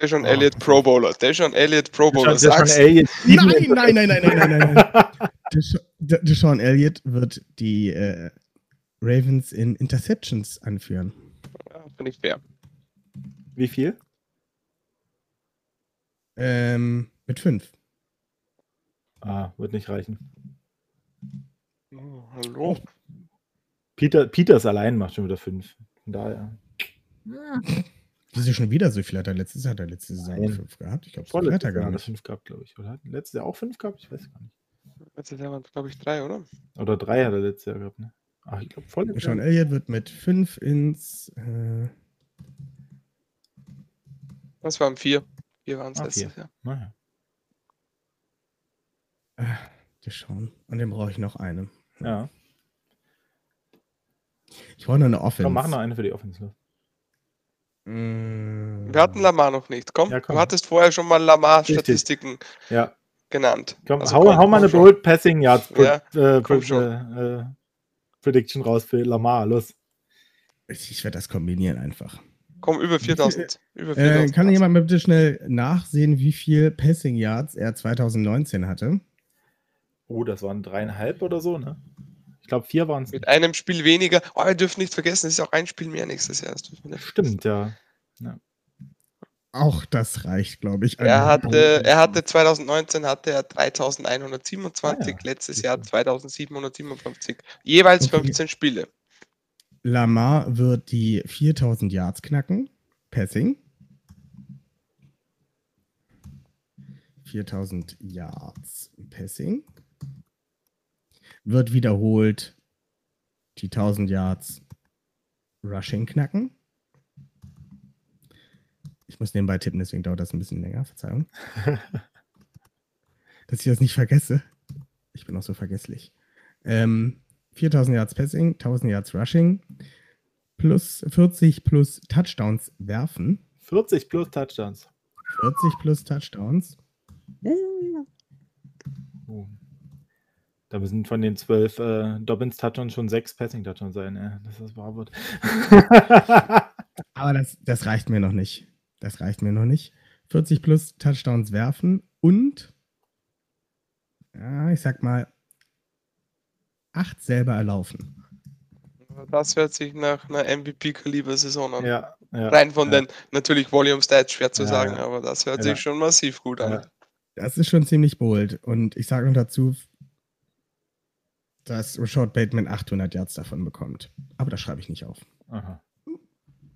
Deshaun Oh. Elliott Pro Bowler. Deshaun Elliott Pro Bowler. Sag's. Elliott Nein, nein, nein, nein, nein, nein, nein, nein. Desha- De- Deshaun Elliott wird die äh, Ravens in Interceptions anführen. Ja, Finde ich fair. Wie viel? Ähm, mit fünf. Ah, wird nicht reichen. Oh, hallo. Peter, Peters allein macht schon wieder fünf. Von daher. Wieso schon wieder so viel hat er letztes Jahr? Hat er letzte Saison Nein. fünf gehabt? Ich glaube, das Vorletztes hat er gar hat er nicht. fünf gehabt, glaube ich. Oder hat letztes Jahr auch fünf gehabt? Ich weiß gar nicht. Letztes Jahr waren es, glaube ich, drei, oder? Oder drei hat er letztes Jahr gehabt, ne? Ach, ich glaube, vorletztes Deshaun Jahr. Elliott wird mit fünf ins. Äh, Das waren vier. Vier waren es Ah, letztes. Jahr. Naja. äh, Deshaun. Und den brauche ich noch eine. Ja. Ich brauche noch eine Offense. Komm, mach noch eine für die Offense. Mm. Wir hatten Lamar noch nicht. Komm, Ja, komm. du hattest vorher schon mal Lamar-Statistiken Ja, genannt. komm, Also hau, komm, hau mal eine. Bold Passing Yards Ja, äh, äh, äh, Prediction raus für Lamar. Los. Ich, ich werde das kombinieren einfach. Komm, über 4000. Über Äh, 4000. kann jemand mal bitte schnell nachsehen, wie viel Passing Yards er 2019 hatte? Oh, das waren dreieinhalb oder so, ne? Ich glaube, vier waren es. Mit einem Spiel weniger. Oh, wir dürfen nicht vergessen, es ist auch ein Spiel mehr nächstes Jahr. Das dürfen wir nicht Stimmt, ja. Auch das reicht, glaube ich. Er hatte, er hatte 2019 hatte er 3127, Ah ja, letztes Jahr du. 2757. Jeweils Okay. 15 Spiele. Lamar wird die 4000 Yards knacken. Passing. 4000 Yards Passing. Wird wiederholt die 1000 Yards Rushing knacken. Ich muss nebenbei tippen, deswegen dauert das ein bisschen länger. Verzeihung. Dass ich das nicht vergesse. Ich bin auch so vergesslich. Ähm, 4000 Yards Passing, 1000 Yards Rushing, plus 40 plus Touchdowns werfen. 40 plus Touchdowns. 40 plus Touchdowns. Oh. Da müssen von den zwölf äh, Dobbins Touchdowns schon sechs Passing Touchdowns sein, äh, dass das wahr wird. Aber das, das reicht mir noch nicht. Das reicht mir noch nicht. 40 plus Touchdowns werfen und, ja, ich sag mal, acht selber erlaufen. Das hört sich nach einer MVP-Kaliber-Saison an. ja, ja, Rein von ja. den, natürlich Volume Stats, schwer zu Ja, sagen, ja. aber das hört Ja. sich schon massiv gut an. Ja. Das ist schon ziemlich bold. Und ich sage noch dazu, dass Rashad Bateman 800 Yards davon bekommt. Aber das schreibe ich nicht auf. Aha.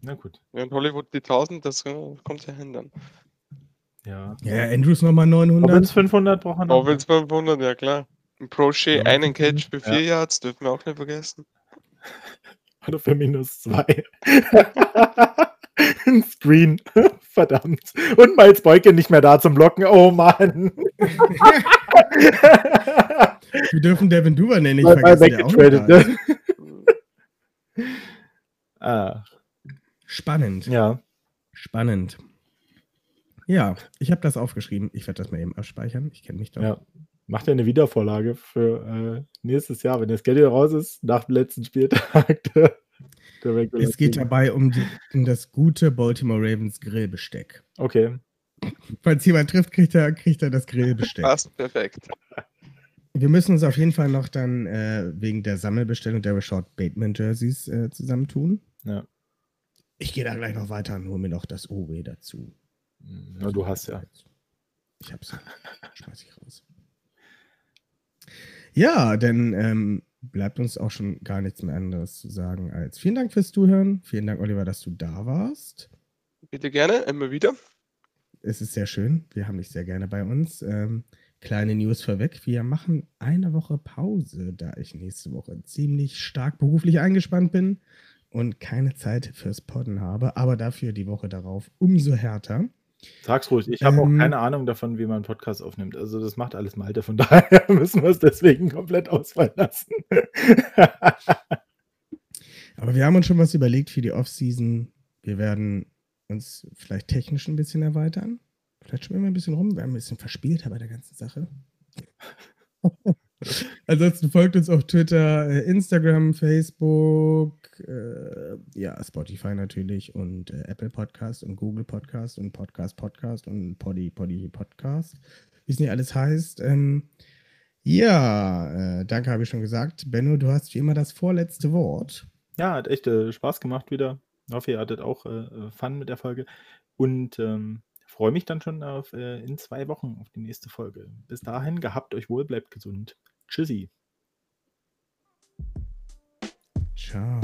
Na gut. Ja, in Hollywood die 1000, das äh, kommt ja hin dann. Ja. Ja, Andrews nochmal Dobbins 900. 500 braucht er noch. Auch 500, ja klar. Ein Prochet, Ja, einen Catch für ja. 4 Yards, dürfen wir auch nicht vergessen. Oder für minus zwei. Ein Screen. Verdammt. Und Miles Boykin nicht mehr da zum Blocken. Oh Mann. Wir dürfen Devin Duvernay nicht mal vergessen. der auch da ne? ah, Spannend. ja. Spannend. Ja, ich habe das aufgeschrieben. Ich werde das mal eben abspeichern. Ich kenne mich doch. ja. Macht er eine Wiedervorlage für äh, nächstes Jahr, wenn der Schedule raus ist, nach dem letzten Spieltag. Der, der Es geht dabei um, die, um das gute Baltimore Ravens Grillbesteck. Okay. Falls jemand trifft, kriegt er, kriegt er das Grillbesteck. Passt perfekt. Wir müssen uns auf jeden Fall noch dann äh, wegen der Sammelbestellung der Rashad Bateman Jerseys äh, zusammentun. Ja. Ich gehe da gleich noch weiter und hole mir noch das OW dazu. Na, du hast ja. Ich hab's ja. Schmeiß ich raus. Ja, denn ähm, bleibt uns auch schon gar nichts mehr anderes zu sagen als vielen Dank fürs Zuhören. Vielen Dank, Oliver, dass du da warst. Bitte gerne, immer wieder. Es ist sehr schön. Wir haben dich sehr gerne bei uns. Ähm, kleine News vorweg. Wir machen eine Woche Pause, da ich nächste Woche ziemlich stark beruflich eingespannt bin und keine Zeit fürs Podden habe, aber dafür die Woche darauf umso härter. Sag's ruhig. Ich habe Ähm, auch keine Ahnung davon, wie man einen Podcast aufnimmt. Also das macht alles Malte. Von daher müssen wir es deswegen komplett ausfallen lassen. Aber wir haben uns schon was überlegt für die Offseason. Wir werden uns vielleicht technisch ein bisschen erweitern. Schwimmen wir ein bisschen rum. Wir haben ein bisschen verspielt bei der ganzen Sache. Ansonsten folgt uns auf Twitter, äh, Instagram, Facebook, äh, ja, Spotify natürlich und äh, Apple Podcast und Google Podcast und Podcast Podcast und Poddy Poddy Podcast. Wie es nicht alles heißt. Ähm, ja, äh, danke, habe ich schon gesagt. Benno, du hast wie immer das vorletzte Wort. Ja, hat echt äh, Spaß gemacht wieder. Ich hoffe, ihr hattet auch äh, Fun mit der Folge. Und ähm, freue mich dann schon auf äh, in zwei Wochen auf die nächste Folge. Bis dahin, gehabt euch wohl, bleibt gesund. Tschüssi. Ciao.